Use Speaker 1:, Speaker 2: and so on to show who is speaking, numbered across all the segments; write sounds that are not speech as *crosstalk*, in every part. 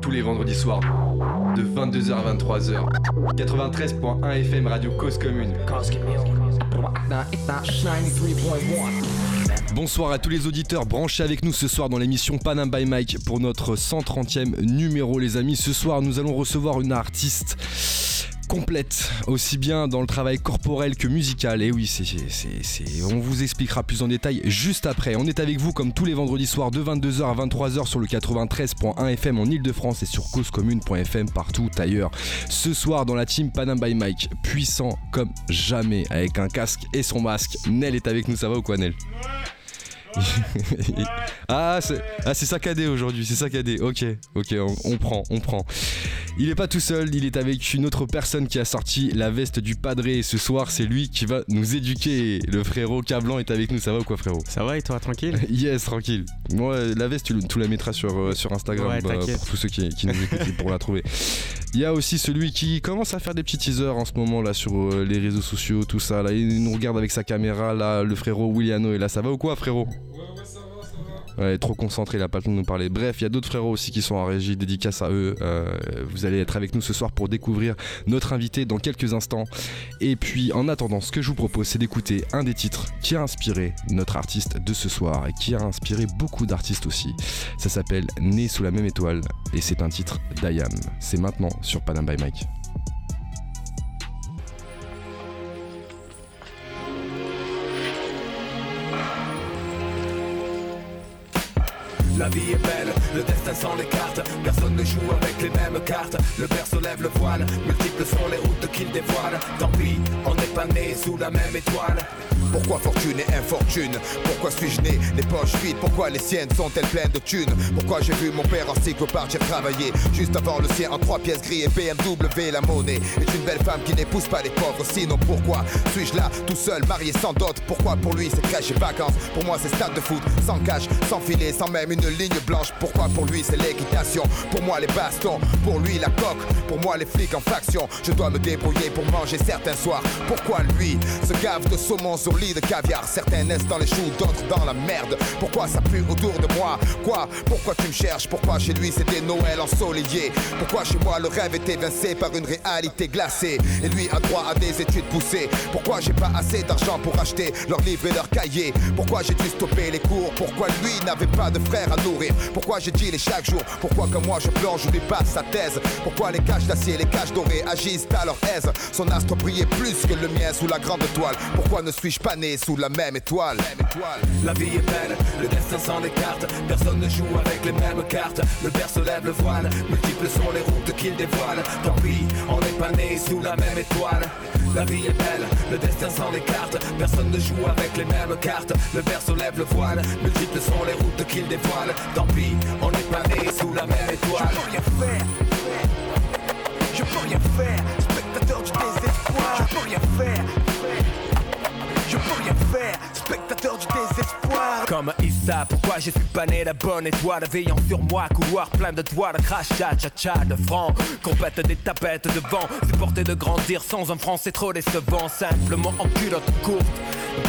Speaker 1: Tous les vendredis soirs, de 22h à 23h. 93.1 FM Radio Cause Commune.
Speaker 2: Cause Commune. 93.1.
Speaker 1: Bonsoir à tous les auditeurs branchés avec nous ce soir dans l'émission Panam by Mike pour notre 130e numéro les amis. Ce soir nous allons recevoir une artiste complète, aussi bien dans le travail corporel que musical. Et oui, c'est, on vous expliquera plus en détail juste après. On est avec vous comme tous les vendredis soirs de 22h à 23h sur le 93.1 FM en Ile-de-France et sur causecommune.fm partout ailleurs. Ce soir dans la team Panam by Mike, puissant comme jamais avec un casque et son masque. Nel est avec nous, ça va ou quoi Nel? *laughs* ah, c'est ah, saccadé aujourd'hui, c'est saccadé. Ok, ok, on, prend, on prend. Il est pas tout seul, il est avec une autre personne qui a sorti la veste du padré. ce soir, c'est lui qui va nous éduquer. Le frérot Cablan est avec nous. Ça va ou quoi, frérot?
Speaker 3: Ça va et toi, tranquille? *laughs*
Speaker 1: Yes, tranquille. Moi, la veste, tu, la mettras sur, euh, sur Instagram bah, pour tous ceux qui, nous écoutent pour la trouver. Il y a aussi celui qui commence à faire des petits teasers en ce moment là sur euh, les réseaux sociaux, tout ça. Là, il nous regarde avec sa caméra. Là, le frérot Williano est là. Ça va ou quoi, frérot? Ouais, trop concentré, il a pas le temps de nous parler. Bref, il y a d'autres frérots aussi qui sont en régie, dédicace à eux. Euh, vous allez être avec nous ce soir pour découvrir notre invité dans quelques instants. Et puis, en attendant, ce que je vous propose, c'est d'écouter un des titres qui a inspiré notre artiste de ce soir et qui a inspiré beaucoup d'artistes aussi. Ça s'appelle Né sous la même étoile et c'est un titre d'Ayam. C'est maintenant sur Panam by Mike.
Speaker 4: La vie est belle, le destin sans les cartes. Personne ne joue avec les mêmes cartes. Le berceau lève le voile, multiples sont les routes qu'il dévoile. Tant pis, on n'est pas né sous la même étoile. Pourquoi fortune et infortune? Pourquoi suis-je né? Les poches vides Pourquoi les siennes sont-elles pleines de thunes? Pourquoi j'ai vu mon père en cycle partir travailler Juste avant le sien en trois pièces gris et BMW La monnaie. Est une belle femme qui n'épouse pas les pauvres Sinon pourquoi suis-je là tout seul marié sans dot? Pourquoi pour lui c'est crèche et vacances? Pour moi c'est stade de foot sans cash, sans filet, sans même une ligne blanche. Pourquoi pour lui c'est l'équitation? Pour moi les bastons, pour lui la coque. Pour moi les flics en faction. Je dois me débrouiller pour manger certains soirs. Pourquoi lui se gave de saumon sur de caviar? Certains naissent dans les choux, d'autres dans la merde. Pourquoi ça pue autour de moi? Quoi? Pourquoi tu me cherches? Pourquoi chez lui c'était Noël ensoleillé? Pourquoi chez moi le rêve est évincé par une réalité glacée? Et lui a droit à des études poussées. Pourquoi j'ai pas assez d'argent pour acheter leurs livres et leurs cahiers Pourquoi j'ai dû stopper les cours? Pourquoi lui n'avait pas de frère Pourquoi j'ai dit les chaque jour? Pourquoi comme moi je plonge, lui passe sa thèse Pourquoi les caches d'acier, les caches dorées agissent à leur aise? Son astre brillait plus que le mien sous la grande toile Pourquoi ne suis-je pas sous la même étoile?
Speaker 5: La vie est belle, le destin sans les cartes. Personne ne joue avec les mêmes cartes. Le père se lève le voile, multiples sont les routes qu'il dévoile. Tant pis, on n'est pas né sous la même étoile. La vie est belle, le destin sans les cartes. Personne ne joue avec les mêmes cartes. Le père se lève le voile, multiples sont les routes qu'il dévoile. Tant pis, on n'est pas né sous la même étoile.
Speaker 6: Je peux rien faire. Je peux rien faire. Spectateur du désespoir. Je peux rien faire je peux rien faire, spectateur du désespoir.
Speaker 7: Comme Issa, pourquoi je suis pas né la bonne étoile? Veillant sur moi, couloir plein de toiles, crash, cha cha cha de francs. Compète des tapettes de vent, supporter de grandir sans un franc, c'est trop décevant. Simplement en culotte courte.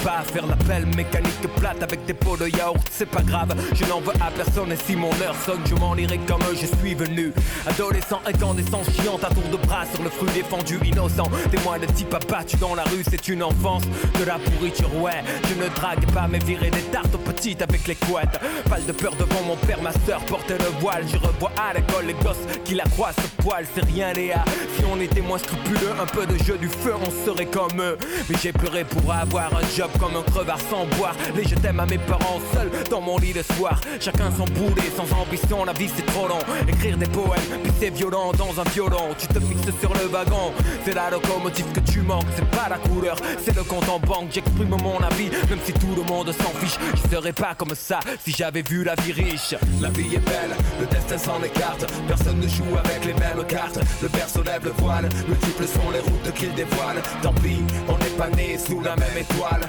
Speaker 7: Pas faire l'appel mécanique plate avec des pots de yaourt, c'est pas grave, je n'en veux à personne et si mon heure sonne, je m'en irai comme je suis venu. Adolescent, incandescent, chiant à tour de bras sur le fruit défendu, innocent. Témoin de type abattu dans la rue, c'est une enfance de la pourriture, ouais. Je ne drague pas, mais virer des tartes aux petites avec les couettes. Pas de peur devant mon père, ma soeur portait le voile. Je revois à l'école les gosses qui la croient poil, c'est rien, Léa. Si on était moins scrupuleux, un peu de jeu du feu, on serait comme eux. Mais j'ai pleuré pour avoir un job comme un crevard sans boire. Les je t'aime à mes parents seuls dans mon lit le soir. Chacun son boulet, sans ambition, la vie c'est trop long. Écrire des poèmes, puis c'est violent dans un violon. Tu te fixes sur le wagon, c'est la locomotive que tu manques. C'est pas la couleur, c'est le compte en banque. J'exprime mon avis, même si tout le monde s'en fiche. Je serais pas comme ça si j'avais vu la vie riche.
Speaker 5: La vie est belle, le destin s'en écarte. Personne ne joue avec les mêmes cartes. Le père se lève le voile, multiples sont les routes qu'il dévoile. Tant pis, on n'est pas né sous la même étoile.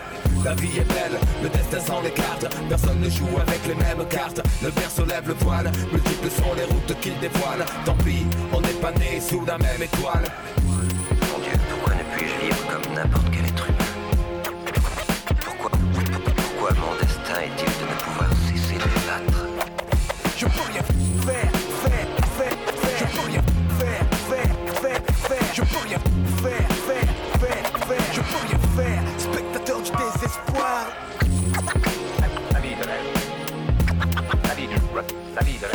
Speaker 5: La vie est belle, le destin sans les cartes Personne ne joue avec les mêmes cartes Le père se lève le voile, multiples sont les routes qu'il dévoile Tant pis, on n'est pas né sous la même étoile
Speaker 8: Mon Dieu, pourquoi ne puis-je vivre comme n'importe Pourquoi mon destin est-il de ne pouvoir cesser de battre
Speaker 6: Je peux rien faire,
Speaker 4: faire, faire, faire. Je peux rien faire, faire, faire, faire. Je peux rien faire, faire, faire, faire. Je peux rien faire, spectateur du désespoir. La vie de rêve. La vie du. La vie de.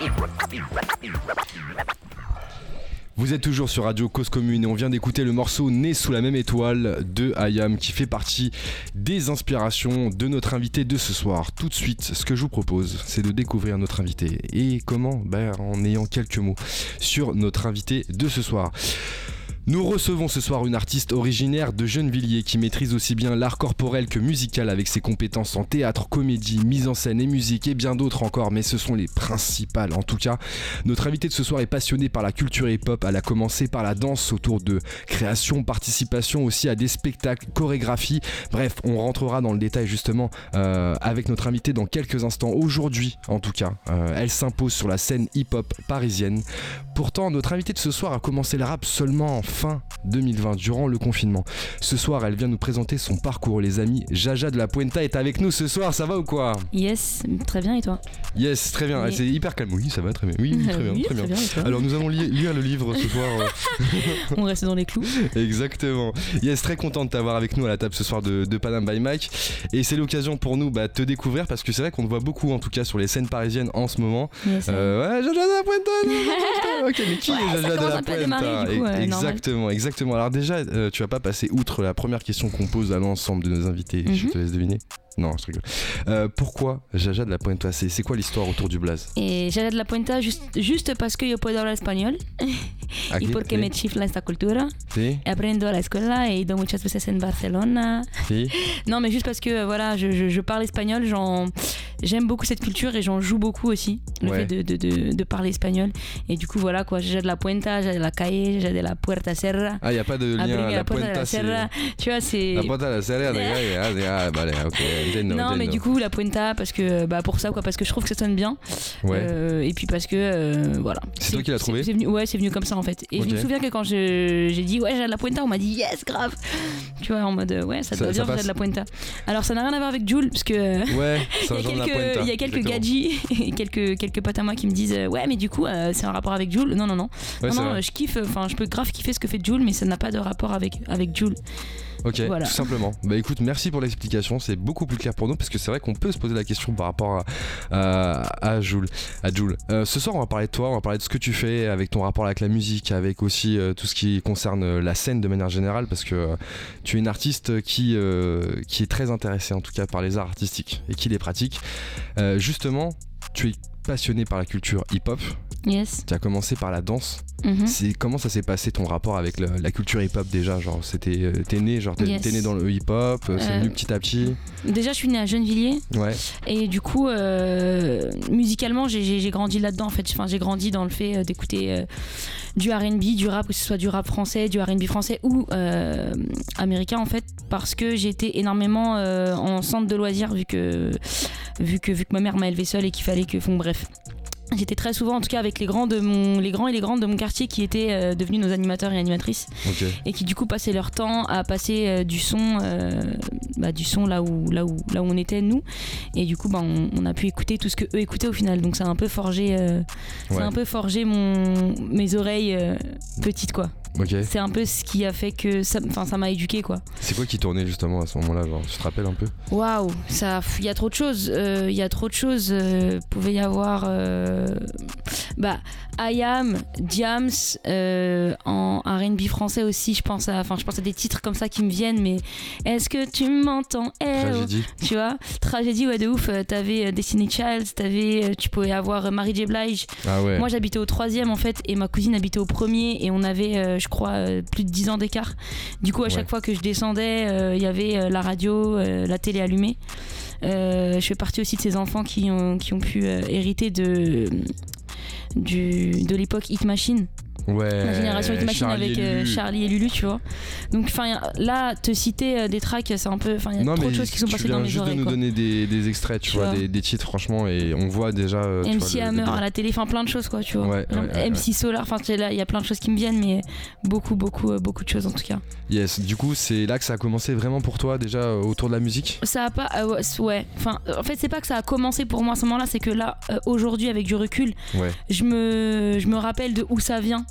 Speaker 4: Il rêve, il rêve, il rêve.
Speaker 1: Vous êtes toujours sur Radio Cause Commune et on vient d'écouter le morceau Né sous la même étoile de Ayam qui fait partie des inspirations de notre invité de ce soir. Tout de suite, ce que je vous propose, c'est de découvrir notre invité. Et comment? Ben, En ayant quelques mots sur notre invité de ce soir. Nous recevons ce soir une artiste originaire de Gennevilliers qui maîtrise aussi bien l'art corporel que musical avec ses compétences en théâtre, comédie, mise en scène et musique et bien d'autres encore, mais ce sont les principales en tout cas. Notre invitée de ce soir est passionnée par la culture hip-hop, elle a commencé par la danse autour de création, participation aussi à des spectacles, chorégraphie, bref, on rentrera dans le détail justement euh, avec notre invitée dans quelques instants. Aujourd'hui en tout cas, euh, elle s'impose sur la scène hip-hop parisienne. Pourtant, notre invitée de ce soir a commencé le rap seulement en fin 2020, durant le confinement. Ce soir, elle vient nous présenter son parcours, les amis. Jaja de la Puenta est avec nous ce soir, ça va ou quoi?
Speaker 3: Yes, très bien, et toi?
Speaker 1: Yes, très bien,
Speaker 3: Oui.
Speaker 1: c'est hyper calme. Oui, ça va très bien. Oui, oui, très *laughs* bien,
Speaker 3: Oui,
Speaker 1: très bien.
Speaker 3: très
Speaker 1: Alors, nous allons li- lire le livre ce soir. euh, *laughs*
Speaker 3: On reste dans les clous. *laughs*
Speaker 1: Exactement. Yes, très content de t'avoir avec nous à la table ce soir de, de Panam by Mike. Et c'est l'occasion pour nous bah, de te découvrir parce que c'est vrai qu'on te voit beaucoup en tout cas sur les scènes parisiennes en ce moment.
Speaker 3: Yes,
Speaker 1: Euh, ouais, Jaja de la Puenta Ok, mais qui
Speaker 3: Ouais,
Speaker 1: est Jaja de la Puenta?
Speaker 3: coup, euh, normal.
Speaker 1: Exactement, exactement. Alors déjà, euh, tu vas pas passer outre la première question qu'on pose à l'ensemble de nos invités. Je
Speaker 3: Mhm.
Speaker 1: te laisse deviner. Non, je rigole. Euh, pourquoi Jaja de la Puenta C'est quoi l'histoire autour du blaze?
Speaker 3: Et Jaja de la Puenta juste, juste parce que yo puedo hablar español
Speaker 1: Ah, *laughs*
Speaker 3: y porque me chifla esta cultura.
Speaker 1: Sí,
Speaker 3: Aprendo a la escuela he ido muchas veces en Barcelona.
Speaker 1: sí. *laughs*
Speaker 3: Non, mais juste parce que euh, voilà, je, je- je parle espagnol, j'aime beaucoup cette culture et j'en joue beaucoup aussi, le
Speaker 1: Ouais.
Speaker 3: fait de, de, de, de parler espagnol. Et du coup, voilà quoi, Jaja de la Puenta, Jaja de la calle, Jaja de la Puerta Serra.
Speaker 1: Ah, il n'y a pas de lien.
Speaker 3: Abrir
Speaker 1: La
Speaker 3: la Puerta la. Serra. Tu vois, c'est.
Speaker 1: La Puerta de la Serra, de- ah, ah, vale, ok.
Speaker 3: Non, mais du coup, la Puenta, parce que, bah, pour ça, quoi, parce que je trouve que ça sonne bien.
Speaker 1: Ouais.
Speaker 3: Euh, et puis parce que, euh, voilà.
Speaker 1: C'est toi qui l'as trouvé
Speaker 3: venu, Ouais, c'est venu comme ça en fait. Et je me souviens que quand j'ai dit, ouais, j'ai de la Puenta, on m'a dit, yes, grave. Tu vois, en mode, euh, ouais, ça
Speaker 1: Ça-
Speaker 3: doit bien, j'ai de la Puenta. Alors, ça n'a rien à voir avec Jules, parce que.
Speaker 1: Ouais, *laughs*
Speaker 3: Il y, a quelques,
Speaker 1: Puenta.
Speaker 3: il y a quelques
Speaker 1: exactement.
Speaker 3: gadgets *laughs* et quelques, quelques potes à moi qui me disent Ouais, mais du coup, euh, c'est un rapport avec Jules. Non, non, non.
Speaker 1: Ouais,
Speaker 3: non, non, je kiffe, enfin, je peux grave kiffer ce que fait Jules, mais ça n'a pas de rapport avec, avec Jules.
Speaker 1: Ok,
Speaker 3: Voilà.
Speaker 1: tout simplement. Bah écoute, merci pour l'explication, c'est beaucoup plus clair pour nous parce que c'est vrai qu'on peut se poser la question par rapport à, à, à Jules. À Jules. Euh, ce soir, on va parler de toi, on va parler de ce que tu fais avec ton rapport avec la musique, avec aussi euh, tout ce qui concerne euh, la scène de manière générale parce que euh, tu es une artiste qui, qui est très intéressée en tout cas par les arts artistiques et qui les pratique. Justement, tu es passionné par la culture hip-hop,
Speaker 3: Yes.
Speaker 1: tu as commencé par la danse.
Speaker 3: Mhm.
Speaker 1: C'est comment ça s'est passé ton rapport avec la culture hip-hop déjà Genre, c'était euh, t'es né, genre t'es
Speaker 3: Yes.
Speaker 1: t'es né dans le hip-hop, euh, c'est
Speaker 3: Euh,
Speaker 1: venu petit à petit.
Speaker 3: Déjà, je suis née à Gennevilliers.
Speaker 1: Ouais.
Speaker 3: Et du coup, euh, musicalement, j'ai- grandi là-dedans en fait. Enfin, j'ai grandi dans le fait d'écouter euh, du RB, du rap, que ce soit du rap français, du RB français ou américain en fait, parce que j'étais énormément en centre de loisirs vu que, vu que, vu que ma mère m'a élevée seule et qu'il fallait que. Bon, bref. J'étais très souvent, en tout cas, avec les grands, de mon, les grands et les grandes de mon quartier qui étaient euh, devenus nos animateurs et animatrices et qui du coup passaient leur temps à passer euh, du son euh, bah, du son là où là où là où on était nous. Et du coup bah, on, on a pu écouter tout ce que eux écoutaient au final. Donc ça a un peu forgé ça
Speaker 1: Ouais.
Speaker 3: a un peu forgé mon mes oreilles petites quoi C'est un peu ce qui a fait que ça m'a éduqué quoi
Speaker 1: C'est quoi qui tournait justement à ce moment-là tu te rappelles un peu?
Speaker 3: Waouh, ça, il y a trop de choses. euh, Il y a trop de choses. euh, pouvait y avoir, euh, bah, Ayam, Diams, euh, en R&B français aussi. Je pense à, enfin, je pense à des titres comme ça qui me viennent. Mais est-ce que tu m'entends.
Speaker 1: Tragédie.
Speaker 3: Tu vois, tragédie, ouais, de ouf. Euh, T'avais euh, Destiny Child, t'avais, euh, tu pouvais avoir Mary J Blige.
Speaker 1: Ah ouais.
Speaker 3: Moi, j'habitais au troisième en fait, et ma cousine habitait au premier, et on avait, euh, je crois, plus de 10 ans d'écart. Du coup, à
Speaker 1: Ouais.
Speaker 3: chaque fois que je descendais, il y avait la radio, la télé allumée. Euh, je fais partie aussi de ces enfants qui ont, qui ont pu euh, hériter de, du, de l'époque Hit Machine.
Speaker 1: Ouais.
Speaker 3: La génération Hit Machine
Speaker 1: Charlie
Speaker 3: avec
Speaker 1: et
Speaker 3: euh. Charlie et Lulu, tu vois. Donc, enfin, là, te citer euh, des tracks, c'est un peu. Enfin, il y a
Speaker 1: Non
Speaker 3: trop de choses qui sont passées dans mes
Speaker 1: juste
Speaker 3: oreilles.
Speaker 1: de nous
Speaker 3: quoi.
Speaker 1: donner des, des extraits, tu,
Speaker 3: Tu
Speaker 1: vois,
Speaker 3: vois.
Speaker 1: des, des titres franchement et on voit déjà. euh, vois,
Speaker 3: MC
Speaker 1: le- le
Speaker 3: Hammer à la télé, enfin plein de choses quoi, tu vois.
Speaker 1: Ouais, ouais,
Speaker 3: MC Solar, enfin là, il y a plein de choses qui me viennent, mais beaucoup, beaucoup, beaucoup de choses en tout cas.
Speaker 1: Yes. Du coup, c'est là que ça a commencé vraiment pour toi déjà autour de la musique?
Speaker 3: Ça a pas, euh, ouais. Enfin, en fait, c'est pas que ça a commencé pour moi à ce moment-là, c'est que là, aujourd'hui, avec du recul, je me, je me rappelle de où ça vient.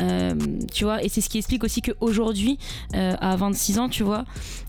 Speaker 3: Euh, tu vois, et c'est ce qui explique aussi qu'aujourd'hui, euh, à 26 ans, tu vois,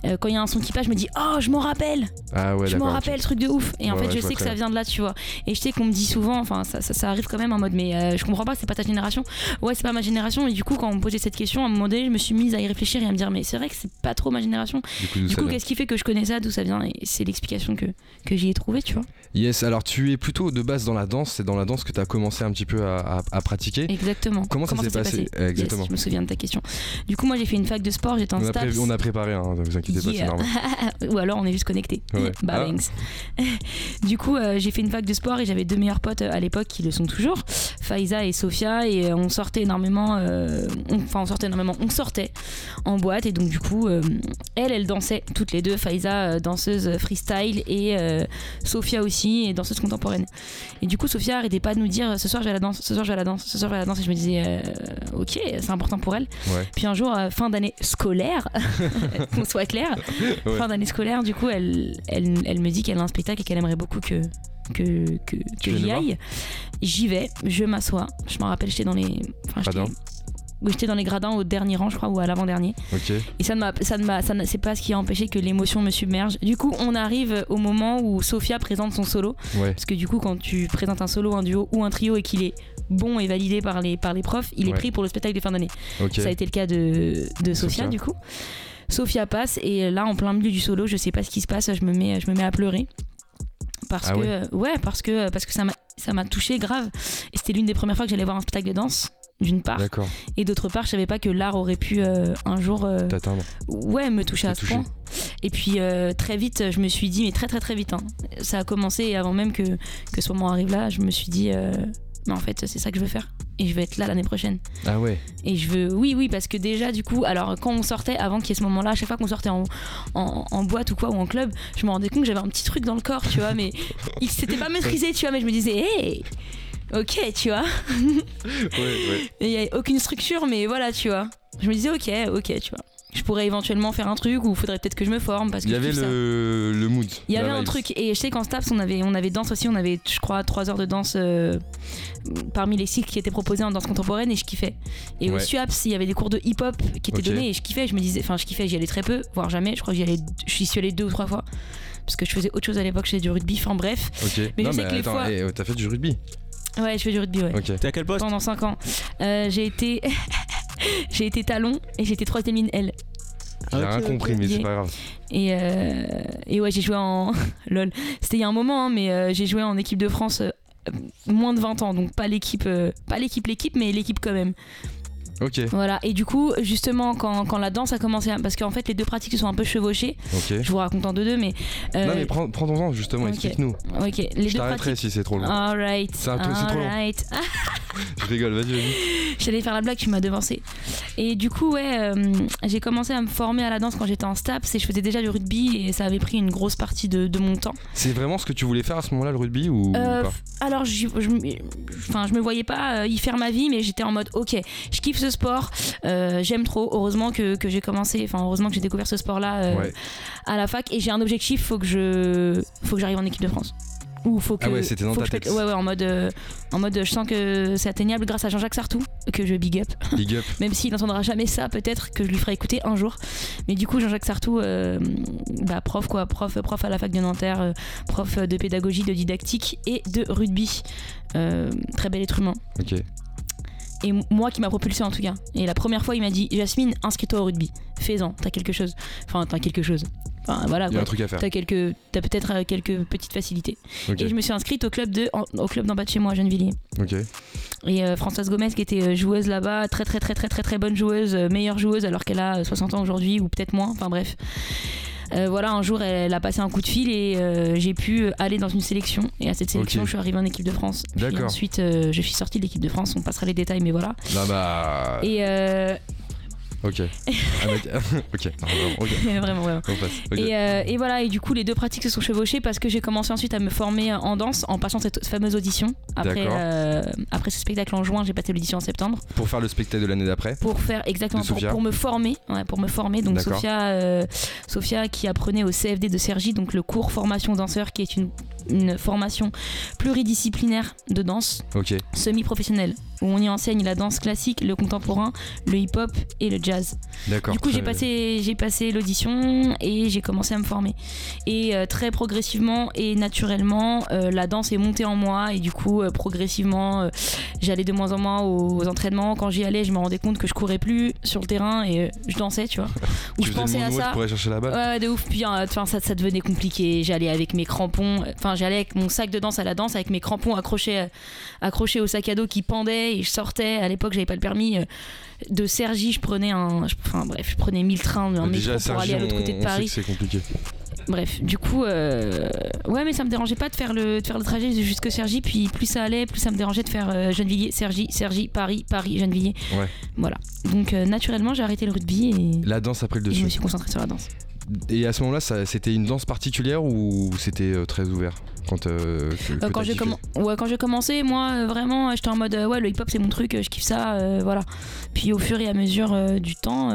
Speaker 3: euh, quand il y a un son qui passe, je me dis, oh, je m'en rappelle,
Speaker 1: Ah ouais,
Speaker 3: je m'en rappelle, truc de ouf. Et en fait,
Speaker 1: ouais,
Speaker 3: je sais que ça vient de là, tu vois. Et je sais qu'on me dit souvent, enfin, ça, ça, ça arrive quand même en mode, mais euh, je comprends pas, c'est pas ta génération. Ouais, c'est pas ma génération. Et du coup, quand on me posait cette question, à un moment donné, je me suis mise à y réfléchir et à me dire, mais c'est vrai que c'est pas trop ma génération.
Speaker 1: Du coup,
Speaker 3: qu'est-ce qui fait que je connais ça, d'où ça vient? Et c'est l'explication que, que j'y ai trouvée, tu vois.
Speaker 1: Yes, alors tu es plutôt de base dans la danse, c'est dans la danse que tu as commencé un petit peu à, à- à pratiquer.
Speaker 3: Exactement.
Speaker 1: Comment ça s'est passé? Exactement.
Speaker 3: Yes, Je me souviens de ta question. Du coup, moi, j'ai fait une fac de sport, j'étais en
Speaker 1: On a,
Speaker 3: STAPS.
Speaker 1: pré- on a préparé, hein, ne vous inquiétez pas, c'est
Speaker 3: Yeah.
Speaker 1: normal. *laughs*
Speaker 3: Ou alors on est juste connectés.
Speaker 1: Ouais. *laughs*
Speaker 3: Bah,
Speaker 1: Ah. *laughs*
Speaker 3: du coup, euh, j'ai fait une fac de sport et j'avais deux meilleurs potes euh, à l'époque qui le sont toujours, Faiza et Sofia, et euh, on sortait énormément. euh, on- Enfin, on sortait énormément. On sortait en boîte et donc du coup, euh, elle, elle dansait toutes les deux. Faiza, danseuse freestyle et Sofia aussi, et danseuse contemporaine. Et du coup, Sofia arrêtait pas de nous dire ce soir à la danse, ce soir à la danse, ce soir à la danse. Et je me disais, ok, c'est important pour elle.
Speaker 1: Ouais.
Speaker 3: Puis un jour, euh, fin d'année scolaire, *laughs* qu'on soit clair, *laughs*
Speaker 1: Ouais.
Speaker 3: fin d'année scolaire, du coup, elle, elle, elle me dit qu'elle a un spectacle et qu'elle aimerait beaucoup que, que, que, que j'y aille. J'y vais, je m'assois. Je me rappelle, j'étais dans les. Enfin, j'étais- dans les gradins au dernier rang, je crois, ou à l'avant-dernier. Et ça ne m'a, ça ne m'a, ça ne- c'est pas ce qui a empêché que l'émotion me submerge. Du coup, on arrive au moment où Sophia présente son solo.
Speaker 1: Ouais.
Speaker 3: Parce que du coup, quand tu présentes un solo, un duo ou un trio et qu'il est bon et validé par les, par les profs, il est pris pour le spectacle de fin d'année.
Speaker 1: Ok.
Speaker 3: Ça a été le cas de, de Sophia,
Speaker 1: Sophia.
Speaker 3: du coup. Sophia passe et là, en plein milieu du solo, je sais pas ce qui se passe, je me mets, je me mets à pleurer. Parce
Speaker 1: Ah
Speaker 3: que,
Speaker 1: ouais
Speaker 3: ouais, parce que, parce que ça m'a, ça m'a touché grave. Et c'était l'une des premières fois que j'allais voir un spectacle de danse, d'une part. Et d'autre part, je savais pas que l'art aurait pu euh, un jour, euh,
Speaker 1: T'atteindre.
Speaker 3: ouais, me toucher à ce point. Et puis euh, très vite, je me suis dit, mais très très très vite, hein. ça a commencé et avant même que, que ce moment arrive là, je me suis dit, mais en fait, c'est ça que je veux faire. Et je vais être là l'année prochaine.
Speaker 1: Ah ouais.
Speaker 3: Et je veux, oui, oui, parce que déjà, du coup, alors quand on sortait, avant qu'il y ait ce moment-là, à chaque fois qu'on sortait en, en, en boîte ou quoi, ou en club, je me rendais compte que j'avais un petit truc dans le corps, tu vois, mais il s'était pas maîtrisé, tu vois, mais je me disais, hey, ok, tu vois. *laughs*
Speaker 1: Ouais, ouais.
Speaker 3: Et il y avait aucune structure, mais voilà, tu vois. Je me disais, ok, ok, tu vois. Je pourrais éventuellement faire un truc ou faudrait peut-être que je me forme parce que
Speaker 1: Il y
Speaker 3: je
Speaker 1: avait le, le mood.
Speaker 3: Il y avait un
Speaker 1: vibes.
Speaker 3: truc, et je sais qu'en STAPS, on avait, on avait danse aussi, on avait, je crois, 3 heures de danse euh, parmi les cycles qui étaient proposés en danse contemporaine, et je kiffais. Et au. SUAPS, il y avait des cours de hip-hop qui étaient donnés, et je kiffais, je me disais, enfin, je kiffais, j'y allais très peu, voire jamais, je crois que j'y allais, j'y suis allée deux ou trois fois, parce que je faisais autre chose à l'époque, je faisais du rugby, enfin bref.
Speaker 1: Ok.
Speaker 3: Mais
Speaker 1: non,
Speaker 3: je sais
Speaker 1: mais
Speaker 3: que les fois-
Speaker 1: eh, t'as fait du rugby.
Speaker 3: Ouais, je fais du rugby, ouais.
Speaker 1: Ok.
Speaker 9: T'es à quel poste?
Speaker 3: Pendant 5 ans. Euh, j'ai été. *laughs* *laughs* j'ai été talon et j'étais troisième ligne L.
Speaker 1: J'ai
Speaker 9: Ok,
Speaker 1: rien compris, mais c'est pas grave.
Speaker 3: Et, euh, et ouais, j'ai joué en. *laughs* Lol. C'était il y a un moment, hein, mais euh, j'ai joué en équipe de France euh, moins de 20 ans. Donc pas l'équipe, euh, pas l'équipe, l'équipe, mais l'équipe quand même.
Speaker 1: Ok.
Speaker 3: Voilà. Et du coup, justement, quand, quand la danse a commencé. à- Parce qu'en fait, les deux pratiques se sont un peu chevauchées.
Speaker 1: Ok.
Speaker 3: Je vous raconte en deux deux, mais. euh,
Speaker 1: Non, mais prends, prends ton temps, justement, explique-nous.
Speaker 3: Ok, les
Speaker 1: Je
Speaker 3: deux pratiques.
Speaker 1: si c'est trop long.
Speaker 3: Alright.
Speaker 1: C'est un peu- c'est trop long. *laughs* *laughs* Je rigole, vas-y, vas-y.
Speaker 3: J'allais faire la blague, tu m'as devancé. Et du coup, ouais, euh, j'ai commencé à me former à la danse quand j'étais en STAPS et je faisais déjà du rugby et ça avait pris une grosse partie de, de mon temps.
Speaker 1: C'est vraiment ce que tu voulais faire à ce moment-là, le rugby ou, ou
Speaker 3: Euh,
Speaker 1: pas
Speaker 3: alors, je, enfin, je me voyais pas euh, y faire ma vie, mais j'étais en mode, ok, je kiffe ce sport, euh, j'aime trop. Heureusement que, que j'ai commencé, enfin, heureusement que j'ai découvert ce sport-là
Speaker 1: Ouais.
Speaker 3: à la fac et j'ai un objectif, faut que je, faut que j'arrive en équipe de France. Ou faut que,
Speaker 1: Ah ouais, c'était dans
Speaker 3: faut
Speaker 1: ta
Speaker 3: que je pète-
Speaker 1: tête.
Speaker 3: Ouais, ouais, en mode, euh, en mode, je sens que c'est atteignable grâce à Jean-Jacques Sartou, que je big up. *laughs*
Speaker 1: Big up.
Speaker 3: même s'il n'entendra jamais ça, peut-être que je lui ferai écouter un jour. Mais du coup, Jean-Jacques Sartou, euh, bah, prof quoi, prof, prof à la fac de Nanterre, euh, prof de pédagogie, de didactique et de rugby. Très bel être humain.
Speaker 1: Ok.
Speaker 3: Et moi qui m'a propulsé en tout cas. Et la première fois, il m'a dit Jasmine, inscris-toi au rugby. Fais-en, t'as quelque chose. Enfin, t'as quelque chose. Enfin, voilà
Speaker 1: Il y a
Speaker 3: quoi.
Speaker 1: un truc à faire.
Speaker 3: T'as quelques, t'as peut-être euh, quelques petites facilités. Et je me suis inscrite au club de, en- au club d'en bas de chez moi, à Gennevilliers.
Speaker 1: Ok.
Speaker 3: Et euh, Françoise Gomez qui était euh, joueuse là-bas, très très très très très très bonne joueuse, euh, meilleure joueuse alors qu'elle a euh, 60 ans aujourd'hui ou peut-être moins, enfin bref. Euh, voilà, un jour elle, a passé un coup de fil et euh, j'ai pu aller dans une sélection. Et à cette sélection, je suis arrivée en équipe de France.
Speaker 1: D'accord.
Speaker 3: ensuite, euh, je suis sortie de l'équipe de France, on passera les détails, mais voilà.
Speaker 1: Là bah.
Speaker 3: Et
Speaker 1: Ok. *laughs* Ah, bah, *laughs* ok. *laughs* Vraiment,
Speaker 3: vraiment. Et, euh, et voilà, et du coup, les deux pratiques se sont chevauchées parce que j'ai commencé ensuite à me former en danse en passant cette fameuse audition. Après, euh, après ce spectacle en juin, j'ai passé l'audition en septembre.
Speaker 1: Pour faire le spectacle de l'année d'après.
Speaker 3: pour faire exactement pour, me former ouais, pour me former donc. Sophia euh, Sophia qui apprenait au CFD de Sergi donc le cours formation danseur qui est une, une formation pluridisciplinaire de danse semi-professionnelle où on y enseigne la danse classique, le contemporain, le hip-hop et le jazz.
Speaker 1: D'accord.
Speaker 3: Du coup, j'ai passé, j'ai passé l'audition et j'ai commencé à me former. Et euh, très progressivement et naturellement, euh, la danse est montée en moi et du coup, euh, progressivement, j'allais de moins en moins aux, aux entraînements. Quand j'y allais, je me rendais compte que je courais plus sur le terrain et je dansais, tu vois. *laughs* Ou je pensais à ça.
Speaker 1: pour aller chercher la balle
Speaker 3: Ouais, de ouf. Puis, enfin, ça, ça devenait compliqué. J'allais avec mes crampons. Enfin, j'allais avec mon sac de danse à la danse, avec mes crampons accrochés, accrochés au sac à dos qui pendait et je sortais. À l'époque, j'avais pas le permis. euh, De Cergy, je prenais un. je- Enfin, bref, je prenais 1000 trains, un métro pour
Speaker 1: Sergi,
Speaker 3: aller à l'autre côté de Paris.
Speaker 1: c'est compliqué.
Speaker 3: Bref, du coup, euh, ouais, mais ça me dérangeait pas de faire le, de faire le trajet jusque Cergy. Puis plus ça allait, plus ça me dérangeait de faire euh, Gennevilliers, Cergy, Cergy, Paris, Paris, Gennevilliers.
Speaker 1: Ouais.
Speaker 3: Voilà. Donc, euh, naturellement, j'ai arrêté le rugby et,
Speaker 1: La danse a pris le
Speaker 3: et je
Speaker 1: dessus.
Speaker 3: me suis concentrée sur la danse.
Speaker 1: Et à ce moment-là, c'était une danse particulière ou c'était euh, très ouvert quand, euh, que- que
Speaker 3: Euh, quand j'ai
Speaker 1: kiffé
Speaker 3: commen- ouais, quand j'ai commencé, moi vraiment, j'étais en mode ouais, le hip-hop c'est mon truc, je kiffe ça, euh, voilà. Puis au fur et à mesure du temps,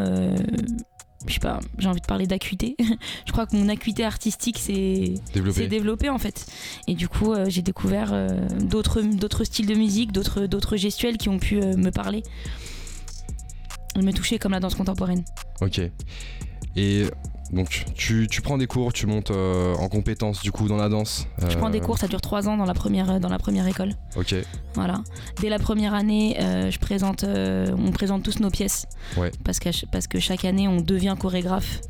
Speaker 3: je sais pas, j'ai envie de parler d'acuité. *laughs* je crois que mon acuité artistique s'est
Speaker 1: Développé.
Speaker 3: développée en fait. Et du coup, euh, j'ai découvert euh, d'autres d'autres styles de musique, d'autres d'autres gestuels qui ont pu euh, me parler, me toucher comme la danse contemporaine.
Speaker 1: Ok. Et donc, tu, tu prends des cours, tu montes euh, en compétences du coup dans la danse.
Speaker 3: Je prends des
Speaker 1: Euh,
Speaker 3: cours, ça dure trois ans dans la première dans la première école.
Speaker 1: Ok.
Speaker 3: Voilà. Dès la première année, euh, je présente, on présente tous nos pièces.
Speaker 1: Ouais.
Speaker 3: Parce, que, parce que chaque année, on devient chorégraphe.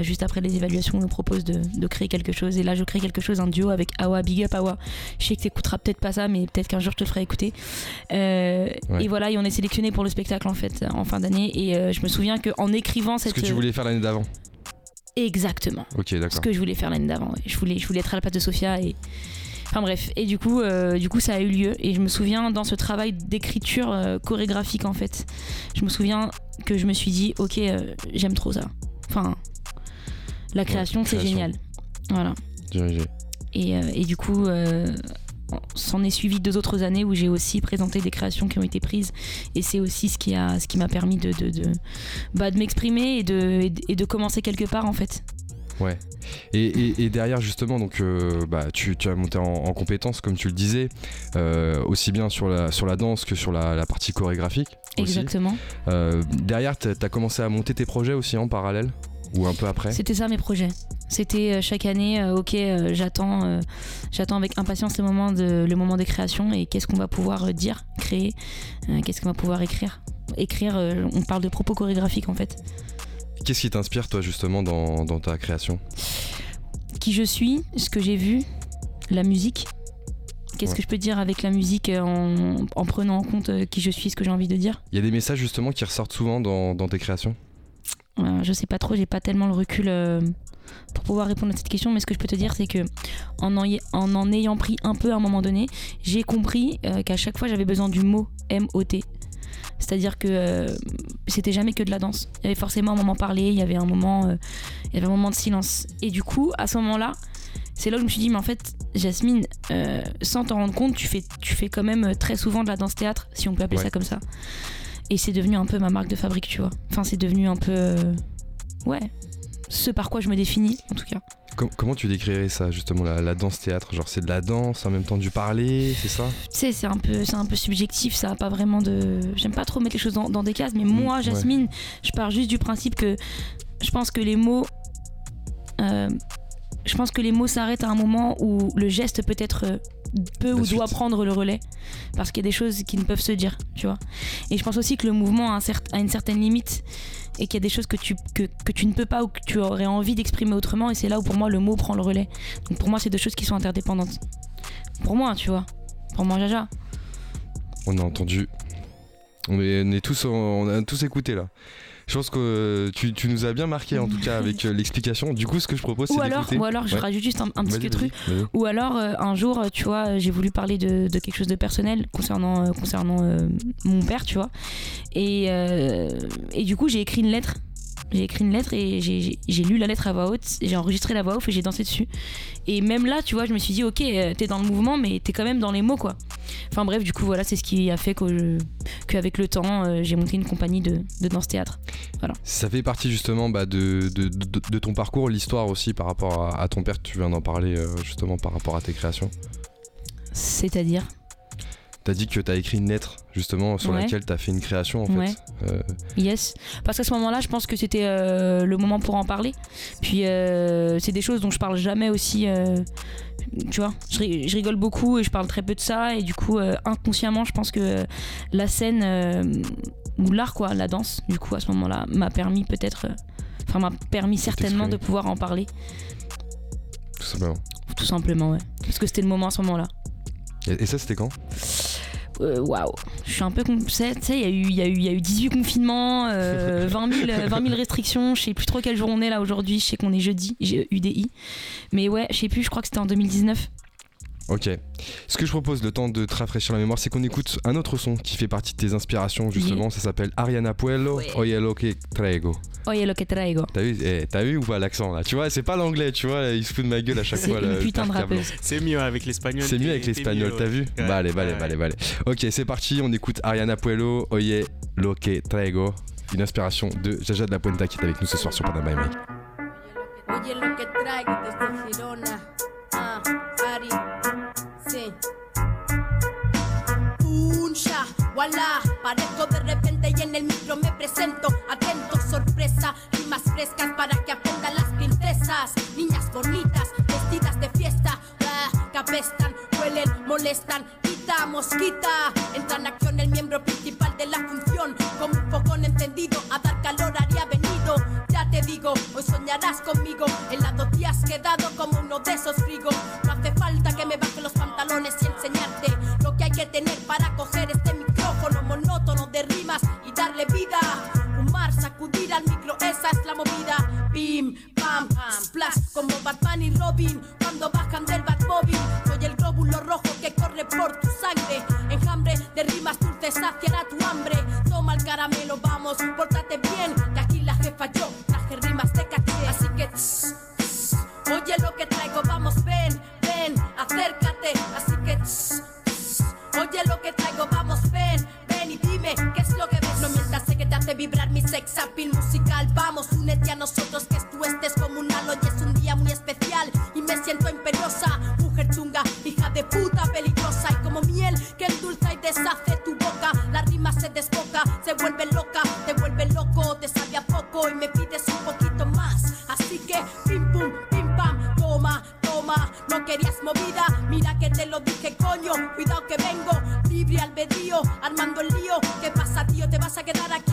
Speaker 3: Juste après les évaluations, on nous propose de, de créer quelque chose. Et là, je crée quelque chose, un duo avec Awa, Big Up Awa. Je sais que t'écouteras peut-être pas ça, mais peut-être qu'un jour, je te le ferai écouter.
Speaker 1: Ouais.
Speaker 3: Et voilà, et on est sélectionné pour le spectacle en fait, en fin d'année. Et je me souviens qu'en écrivant
Speaker 1: Ce
Speaker 3: cette.
Speaker 1: que tu voulais faire l'année d'avant.
Speaker 3: Exactement
Speaker 1: Ok,
Speaker 3: ce
Speaker 1: d'accord.
Speaker 3: que je voulais faire l'année d'avant. Je voulais, je voulais être à la place de Sophia et. Enfin bref, et du coup, euh, du coup, ça a eu lieu. Et je me souviens dans ce travail d'écriture euh, chorégraphique en fait, je me souviens que je me suis dit, ok, euh, j'aime trop ça. Enfin, la création, c'est
Speaker 1: création.
Speaker 3: génial. Voilà.
Speaker 1: Dirigé.
Speaker 3: Et, et du coup, euh, s'en est suivi deux autres années où j'ai aussi présenté des créations qui ont été prises. Et c'est aussi ce qui a, ce qui m'a permis de, de, de, bah, de m'exprimer et de, et de- commencer quelque part en fait.
Speaker 1: Ouais. Et, et- et derrière justement, donc, euh, bah, tu, tu as monté en, en compétences comme tu le disais, euh, aussi bien sur la, sur la danse que sur la, la partie chorégraphique. aussi.
Speaker 3: Exactement.
Speaker 1: Euh, derrière, tu as commencé à monter tes projets aussi en parallèle ou un peu après?
Speaker 3: C'était ça mes projets. C'était euh, chaque année, euh, ok, euh, j'attends, j'attends avec impatience le moment de, le moment des créations et qu'est-ce qu'on va pouvoir dire, créer, qu'est-ce qu'on va pouvoir écrire. Écrire, on parle de propos chorégraphiques en fait.
Speaker 1: Qu'est-ce qui t'inspire toi justement dans, dans ta création?
Speaker 3: Qui je suis, ce que j'ai vu, la musique. Qu'est-ce
Speaker 1: Ouais.
Speaker 3: que je peux dire avec la musique en, en prenant en compte qui je suis, ce que j'ai envie de dire?
Speaker 1: Il y a des messages justement qui ressortent souvent dans, dans tes créations?
Speaker 3: Euh, je sais pas trop, j'ai pas tellement le recul euh, pour pouvoir répondre à cette question, mais ce que je peux te dire, c'est que en en, en en ayant pris un peu à un moment donné, j'ai compris euh, qu'à chaque fois j'avais besoin du mot M-O-T. C'est-à-dire que euh, c'était jamais que de la danse. Il y avait forcément un moment parlé, il y avait un moment, euh, il y avait un moment de silence. Et du coup, à ce moment-là, c'est là où je me suis dit, mais en fait, Jasmine, euh, sans t'en rendre compte, tu fais, tu fais quand même très souvent de la danse-théâtre, si on peut appeler
Speaker 1: Ouais.
Speaker 3: ça comme ça. Et c'est devenu un peu ma marque de fabrique, tu vois. Enfin, c'est devenu un peu. ouais. Ce par quoi je me définis, en tout cas.
Speaker 1: Com- comment tu décrirais ça justement la, la danse théâtre? Genre c'est de la danse en même temps du parler, c'est ça?
Speaker 3: Tu sais, c'est un, peu, c'est un peu subjectif, ça a pas vraiment de. J'aime pas trop mettre les choses dans, dans des cases, mais moi,
Speaker 1: ouais.
Speaker 3: Jasmine, je pars juste du principe que je pense que les mots. euh, je pense que les mots s'arrêtent à un moment où le geste peut-être euh, peut
Speaker 1: La
Speaker 3: ou doit prendre le relais. Parce qu'il y a des choses qui ne peuvent se dire, tu vois. Et je pense aussi que le mouvement a, un cer- a une certaine limite et qu'il y a des choses que tu, que, que tu ne peux pas ou que tu aurais envie d'exprimer autrement. Et c'est là où pour moi le mot prend le relais. Donc pour moi, c'est deux choses qui sont interdépendantes. Pour moi, tu vois. Pour moi, Jaja.
Speaker 1: On a entendu. On est, on est tous, on a tous écouté là. Je pense que euh, tu, tu nous as bien marqué en tout cas avec euh, l'explication. Du coup, ce que je propose, c'est
Speaker 3: Ou alors, ou alors, je
Speaker 1: Ouais.
Speaker 3: rajoute juste un, un petit truc. Ou alors, euh, un jour, tu vois, j'ai voulu parler de, de quelque chose de personnel concernant, euh, concernant euh, mon père, tu vois. Et, et du coup, j'ai écrit une lettre. J'ai écrit une lettre et j'ai- lu la lettre à voix haute, j'ai enregistré la voix off et j'ai dansé dessus. Et même là, tu vois, je me suis dit, ok, euh, t'es dans le mouvement, mais t'es quand même dans les mots, quoi. Enfin bref, du coup, voilà, c'est ce qui a fait qu'avec le temps, euh, j'ai monté une compagnie de, de danse-théâtre.
Speaker 1: Ça fait partie justement bah, de, de, de- de ton parcours, l'histoire aussi par rapport à, à ton père. Tu viens d'en parler euh, justement par rapport à tes créations.
Speaker 3: C'est-à-dire?
Speaker 1: T'as dit que t'as écrit une lettre justement sur laquelle t'as fait une création en fait.
Speaker 3: Euh, yes. Parce qu'à ce moment-là, je pense que c'était euh, le moment pour en parler. Puis euh, c'est des choses dont je parle jamais aussi. tu vois, je, rigole beaucoup et je parle très peu de ça. Et du coup, inconsciemment, je pense que la scène ou l'art, quoi, la danse, du coup, à ce moment-là, m'a permis peut-être. Enfin, m'a permis certainement de pouvoir en parler.
Speaker 1: Tout simplement.
Speaker 3: Tout simplement, ouais. Parce que c'était le moment à ce moment-là.
Speaker 1: Et ça, c'était quand?
Speaker 3: Euh, waouh, je suis un peu. Tu sais, il y, a eu, y, a eu, y a eu 18 confinements, 20, 000, 20 000 restrictions. Je sais plus trop quelle jour on est là aujourd'hui. Je sais qu'on est jeudi, j'ai UDI. Mais ouais, je sais plus, je crois que c'était en 2019.
Speaker 1: Ok. Ce que je propose, le temps de te rafraîchir la mémoire, c'est qu'on écoute un autre son qui fait partie de tes inspirations, justement. Ça s'appelle Ariana Puello, Oye lo que traigo.
Speaker 3: Oye lo que traigo.
Speaker 1: T'as vu, eh, t'as vu ou pas l'accent là? Tu vois, c'est pas l'anglais, tu vois, il se fout de ma gueule à chaque fois.
Speaker 3: C'est une putain de rappeuse.
Speaker 9: C'est mieux avec l'espagnol.
Speaker 1: C'est mieux avec l'espagnol, t'as vu? Bah allez, bah allez, bah allez, bah allez. Ok, c'est parti, on écoute Ariana Puello, Oye lo que traigo. Une inspiration de Jaja de la Puenta qui est avec nous ce soir sur Panama Oye lo que traigo
Speaker 10: voilà, parezco de repente y en el micro me presento. Atento, sorpresa, rimas frescas para que aprendan las princesas. Niñas bonitas, vestidas de fiesta, ah, que huelen, molestan, quita, mosquita. Entra en acción el miembro principal de la función. Como un fogón encendido, a dar calor haría venido. Ya te digo, hoy soñarás conmigo. El lado te has quedado como uno de esos frigos. No hace falta que me baje los pantalones y enseñarte lo que hay que tener para coger este como Batman y Robin tío? ¿Te vas a quedar aquí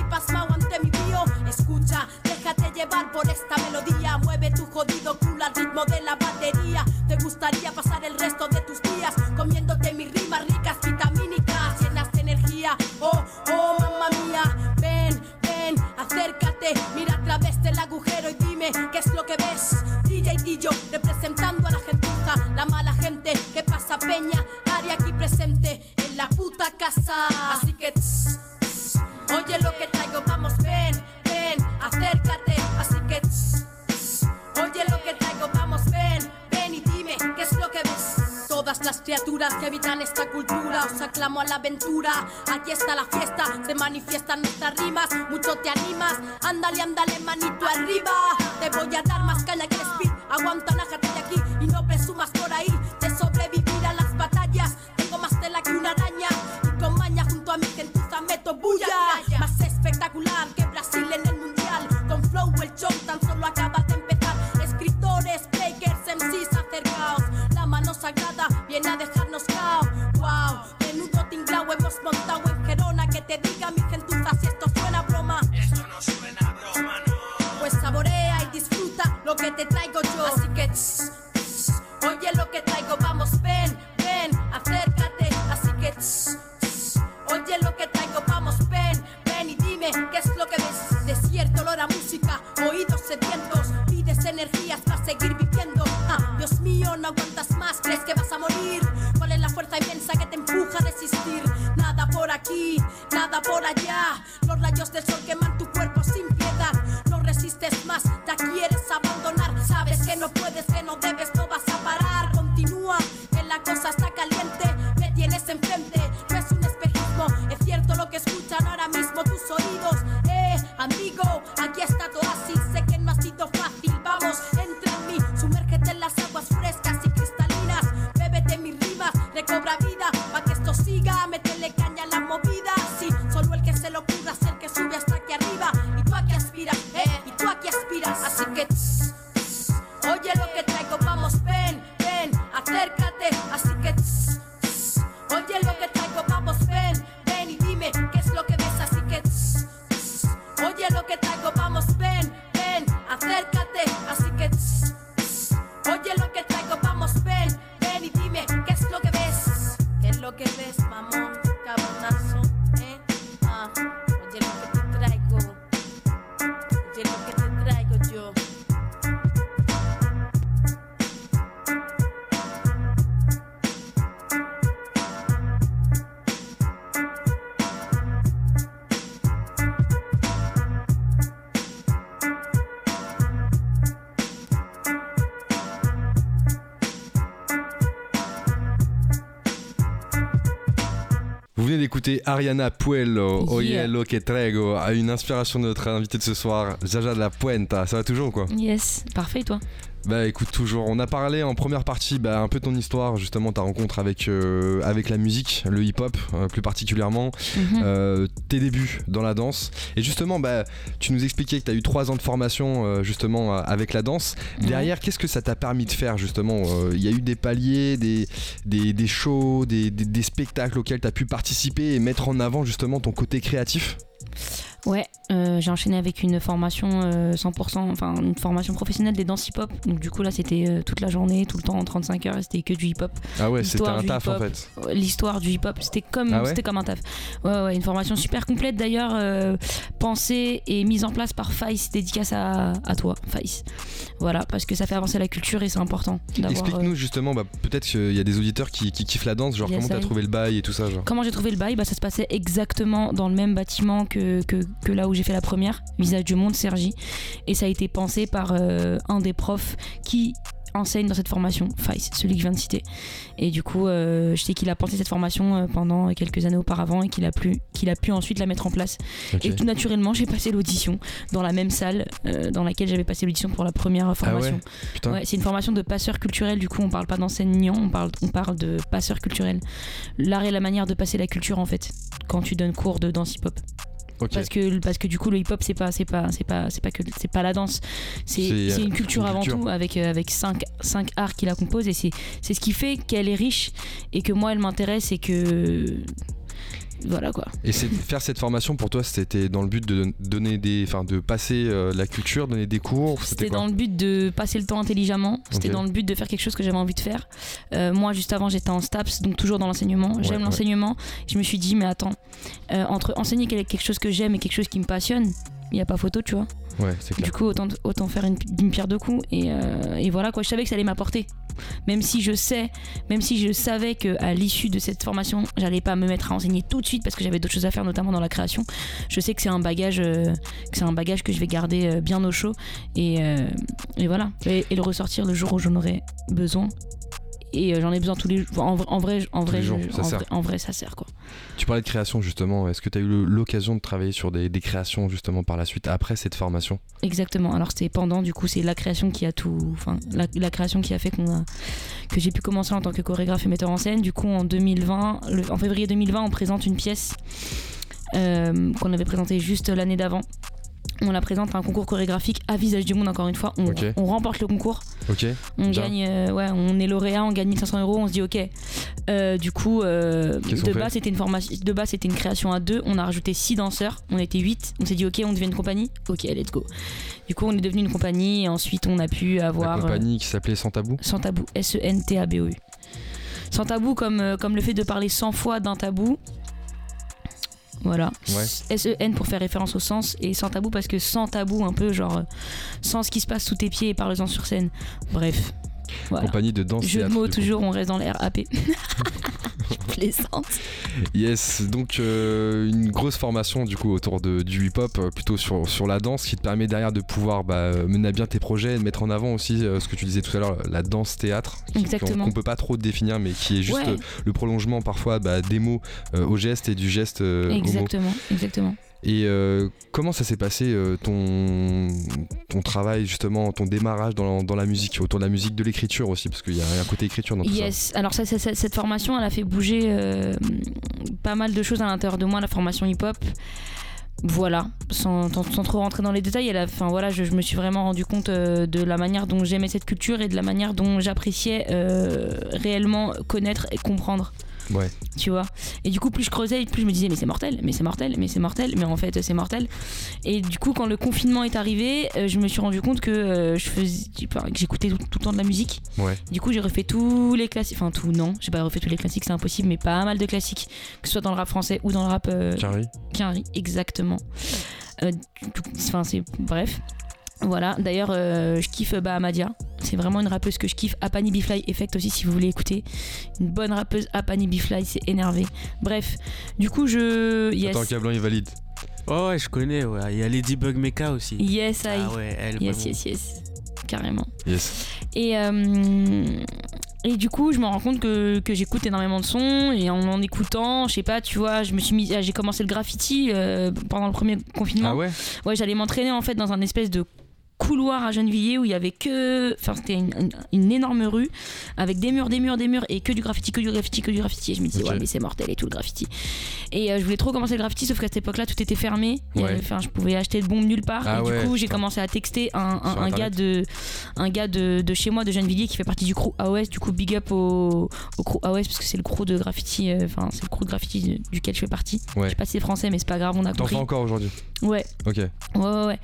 Speaker 10: aquí, nada por allá. Los rayos del sol tu
Speaker 1: D'écouter Ariana Puello,
Speaker 3: Yeah.
Speaker 1: Oye lo que traigo, à une inspiration de notre invité de ce soir, Jaja de la Puenta. Ça va toujours ou quoi?
Speaker 3: Yes, parfait toi?
Speaker 1: Bah écoute, toujours. On a parlé en première partie bah, un peu de ton histoire, justement, ta rencontre avec, euh, avec la musique, le hip-hop euh, plus particulièrement,
Speaker 3: Mhm.
Speaker 1: euh, tes débuts dans la danse. Et justement, bah, tu nous expliquais que tu as eu trois ans de formation justement avec la danse. Derrière, qu'est-ce que ça t'a permis de faire justement Il y a eu des paliers, des, des, des shows, des, des- des spectacles auxquels tu as pu participer et mettre en avant justement ton côté créatif?
Speaker 3: Ouais, euh, j'ai enchaîné avec une formation euh, 100%, enfin une formation professionnelle des danses hip-hop. Donc du coup là c'était euh, toute la journée, tout le temps, en 35 heures, c'était que du hip-hop.
Speaker 1: Ah ouais, c'était un taf en fait.
Speaker 3: L'histoire du hip-hop, c'était comme,
Speaker 1: Ah ouais
Speaker 3: c'était comme un taf. Ouais, ouais, une formation super complète d'ailleurs, euh, pensée et mise en place par Faïs, dédicace à, à toi, Faïs. Voilà, parce que ça fait avancer la culture et c'est important.
Speaker 1: Explique-nous justement, bah, peut-être qu'il y a des auditeurs qui, qui kiffent la danse, genre
Speaker 3: Yes,
Speaker 1: comment t'as trouvé le bail et tout ça, genre.
Speaker 3: Comment j'ai trouvé le bail? Bah, Ça se passait exactement dans le même bâtiment que, que, que là où j'ai fait la première, Visage du Monde, Sergi. Et ça a été pensé par euh, un des profs qui enseigne dans cette formation, Faïs, celui que je viens de citer. Et du coup, euh, je sais qu'il a pensé cette formation euh, pendant quelques années auparavant et qu'il a, pu- qu'il a pu ensuite la mettre en place. Et tout naturellement, j'ai passé l'audition dans la même salle euh, dans laquelle j'avais passé l'audition pour la première formation.
Speaker 1: Ah.
Speaker 3: Ouais, c'est une formation de passeur culturel, du coup on parle pas d'enseignant, on parle, on parle de passeur culturel. L'art et la manière de passer la culture en fait, quand tu donnes cours de danse hip-hop. Parce que, parce que du coup le hip-hop c'est pas c'est pas c'est pas c'est pas que c'est pas la danse c'est
Speaker 1: euh,
Speaker 3: une culture
Speaker 1: une
Speaker 3: avant
Speaker 1: culture.
Speaker 3: tout avec euh, avec cinq, cinq arts qui la composent et c'est c'est ce qui fait qu'elle est riche et que moi elle m'intéresse et que voilà quoi
Speaker 1: Et c'est faire cette formation pour toi, c'était dans le but de don- donner des, enfin, de passer euh, la culture, donner des cours. C'était
Speaker 3: dans le but de passer le temps intelligemment. C'était dans le but de faire quelque chose que j'avais envie de faire. Euh, moi, juste avant, j'étais en STAPS, donc toujours dans l'enseignement. J'aime
Speaker 1: ouais.
Speaker 3: l'enseignement. Je me suis dit, mais attends, euh, entre enseigner quelque chose que j'aime et quelque chose qui me passionne, il n'y a pas photo, tu vois. Du coup, autant, faire une, pierre deux coups. Et, euh, et voilà, quoi. Je savais que ça allait m'apporter. Même si je sais, même si je savais qu'à l'issue de cette formation, j'allais pas me mettre à enseigner tout de suite parce que j'avais d'autres choses à faire, notamment dans la création. Je sais que c'est un bagage, euh, que c'est un bagage que je vais garder euh, bien au chaud. Et, voilà. Et le ressortir le jour où j'en aurai besoin. Et euh, j'en ai besoin tous les jours. En, vrai- en vrai, en
Speaker 1: jours,
Speaker 3: je-
Speaker 1: ça
Speaker 3: en,
Speaker 1: sert.
Speaker 3: vrai, en vrai, ça sert quoi.
Speaker 1: Tu parlais de création justement. Est-ce que tu as eu l'occasion de travailler sur des, des créations justement par la suite après cette formation?
Speaker 3: Exactement. Alors c'était pendant, du coup, c'est la création qui a tout, enfin la, la création qui a fait qu'on a, que j'ai pu commencer en tant que chorégraphe et metteur en scène. Du coup, en 2020, le- en février 2020, on présente une pièce euh, qu'on avait présentée juste l'année d'avant. On la présente à un concours chorégraphique à Visage du Monde. Encore une fois, on, remporte le concours. On
Speaker 1: Bien.
Speaker 3: gagne, euh, ouais, on est lauréat, on gagne 1500 euros, on se dit ok. Euh, du coup, euh, de base c'était une formation, de base c'était une création à deux. On a rajouté six danseurs, on était 8 On s'est dit ok, on devient une compagnie. Ok, let's go. Du coup, on est devenu une compagnie et ensuite on a pu avoir euh,
Speaker 1: compagnie qui s'appelait Sans Tabou.
Speaker 3: sans tabou, S-E-N-T-A-B-O-U. Sans tabou comme comme le fait de parler 100 fois d'un tabou. Voilà.
Speaker 1: Ouais.
Speaker 3: S-E-N pour faire référence au sens et sans tabou parce que sans tabou un peu genre euh, sans ce qui se passe sous tes pieds et parle-en sur scène. Bref. Voilà.
Speaker 1: Compagnie de danse.
Speaker 3: Jeu de mots toujours, on reste dans le RAP. Plaisante.
Speaker 1: Yes, donc euh, une grosse formation du coup autour de, du hip-hop, euh, plutôt sur, sur la danse, qui te permet derrière de pouvoir bah, mener à bien tes projets, de mettre en avant aussi euh, ce que tu disais tout à l'heure, la danse-théâtre, qu'on qu'on peut pas trop définir, mais qui est juste
Speaker 3: Ouais.
Speaker 1: le prolongement parfois bah, des mots au geste et du geste
Speaker 3: exactement, exactement.
Speaker 1: Et euh, comment ça s'est passé euh, ton, travail justement, ton démarrage dans, la musique, autour de la musique, de l'écriture aussi, parce qu'il y a un côté écriture dans tout.
Speaker 3: Yes, alors ça, ça- cette formation, elle a fait bouger euh, pas mal de choses à l'intérieur de moi, la formation hip-hop. Voilà, sans, trop rentrer dans les détails, enfin, voilà, je, me suis vraiment rendu compte de la manière dont j'aimais cette culture et de la manière dont j'appréciais réellement connaître et comprendre.
Speaker 1: Ouais.
Speaker 3: tu vois. Et du coup, plus je creusais, plus je me disais, mais c'est mortel, mais c'est mortel, mais c'est mortel, mais en fait, c'est mortel. Et du coup, quand le confinement est arrivé, euh, je me suis rendu compte que euh, je faisais, que j'écoutais tout, tout le temps de la musique.
Speaker 1: Ouais.
Speaker 3: Du coup, j'ai refait tous les classiques, enfin, tout, non, j'ai pas refait tous les classiques, c'est impossible, mais pas mal de classiques, que ce soit dans le rap français ou dans le rap euh. Quinry, exactement. Euh, Enfin, c'est. Bref. Voilà, d'ailleurs, euh, je kiffe Bahamadia. C'est vraiment une rappeuse que je kiffe. Apani Bifly Effect aussi, si vous voulez écouter. Une bonne rappeuse, Apani Bifly, c'est énervé. Bref, du coup, je. Yes.
Speaker 1: Attends, Cablan il valide.
Speaker 9: Oh ouais, je connais, ouais. Il y a Ladybug Meka aussi.
Speaker 3: Yes, I.
Speaker 9: Ah ouais, elle
Speaker 3: Yes,
Speaker 9: vraiment.
Speaker 3: yes, yes. Carrément.
Speaker 1: Yes.
Speaker 3: Et, euh, et du coup, je me rends compte que, que j'écoute énormément de sons et en en écoutant, je sais pas, tu vois, je me suis mis, j'ai commencé le graffiti euh, pendant le premier confinement.
Speaker 1: Ah ouais?
Speaker 3: Ouais, j'allais m'entraîner en fait dans un espèce de couloir à Gennevilliers où il y avait que enfin c'était une, une- une énorme rue avec des murs des murs des murs et que du graffiti que du graffiti que du graffiti. Et je me disais ouais mais c'est mortel et tout le graffiti. Et euh, je voulais trop commencer le graffiti sauf qu'à cette époque là tout était fermé.
Speaker 1: Ouais.
Speaker 3: enfin je pouvais acheter de bombes nulle part.
Speaker 1: Ah
Speaker 3: et
Speaker 1: ouais,
Speaker 3: du coup j'ai commencé à texter un, un-
Speaker 1: Sur
Speaker 3: un gars de un gars de, de chez moi de Gennevilliers qui fait partie du crew AOS du coup big up au, au crew AOS parce que c'est le crew de graffiti euh, enfin c'est le crew de graffiti du- duquel je fais partie. Je sais pas si c'est français mais c'est pas grave on a compris.
Speaker 1: encore aujourd'hui?
Speaker 3: Ouais.
Speaker 1: Ok.
Speaker 3: Ouais, ouais, ouais.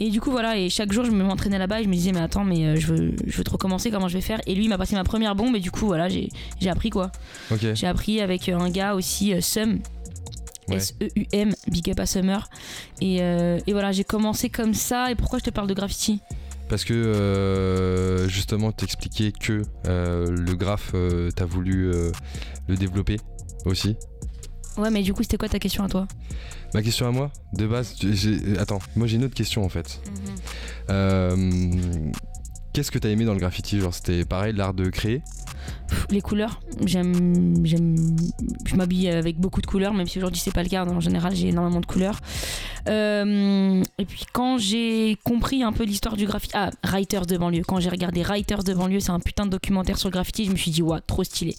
Speaker 3: Et du coup, voilà, et chaque jour, je me m'entraînais là-bas et je me disais, mais attends, mais euh, je veux, je veux te recommencer, comment je vais faire? Et lui, il m'a passé ma première bombe et du coup, voilà, j'ai j'ai appris quoi.
Speaker 1: Ok.
Speaker 3: J'ai appris avec euh, un gars aussi, euh, Sum.
Speaker 1: Ouais.
Speaker 3: S-E-U-M, Big Up à Summer. Et, euh, et voilà, j'ai commencé comme ça. Et pourquoi je te parle de graffiti?
Speaker 1: Parce que euh, justement, t'expliquais que euh, le graphe, t'as voulu le développer aussi.
Speaker 3: Ouais, mais du coup, c'était quoi ta question à toi?
Speaker 1: Ma question à moi, de base, j'ai- attends, moi j'ai une autre question en fait. Euh, Qu'est-ce que t'as aimé dans le graffiti? Genre, c'était pareil, l'art de créer?
Speaker 3: Les couleurs, j'aime, j'aime, je m'habille avec beaucoup de couleurs, même si aujourd'hui c'est pas le cas. En général, j'ai énormément de couleurs. Euh, et puis quand j'ai compris un peu l'histoire du graffiti, ah, Writers de banlieue. Quand j'ai regardé Writers de banlieue, c'est un putain de documentaire sur le graffiti. Je me suis dit, waouh, trop stylé.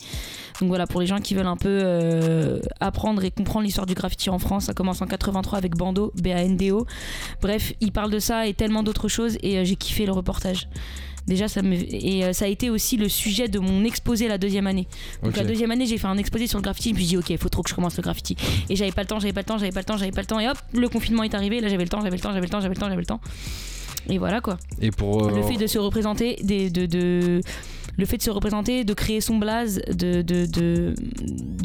Speaker 3: Donc voilà, pour les gens qui veulent un peu euh, apprendre et comprendre l'histoire du graffiti en France, ça commence en 83 avec Bando, B-A-N-D-O. Bref, il parle de ça et tellement d'autres choses, et euh, j'ai kiffé le reportage. Déjà, ça me... et euh, ça a été aussi le sujet de mon exposé la deuxième année. Donc la deuxième année, j'ai fait un exposé sur le graffiti. Je me suis dit, ok, il faut trop que je commence le graffiti. Et j'avais pas le temps, j'avais pas le temps, j'avais pas le temps, j'avais pas le temps. Et hop, le confinement est arrivé. Là, j'avais le temps, j'avais le temps, j'avais le temps, j'avais le temps, j'avais le temps. Et voilà quoi.
Speaker 1: Et pour. euh,
Speaker 3: Le fait de se représenter, des, de, de- le fait de se représenter, de créer son blaze, de, de, de,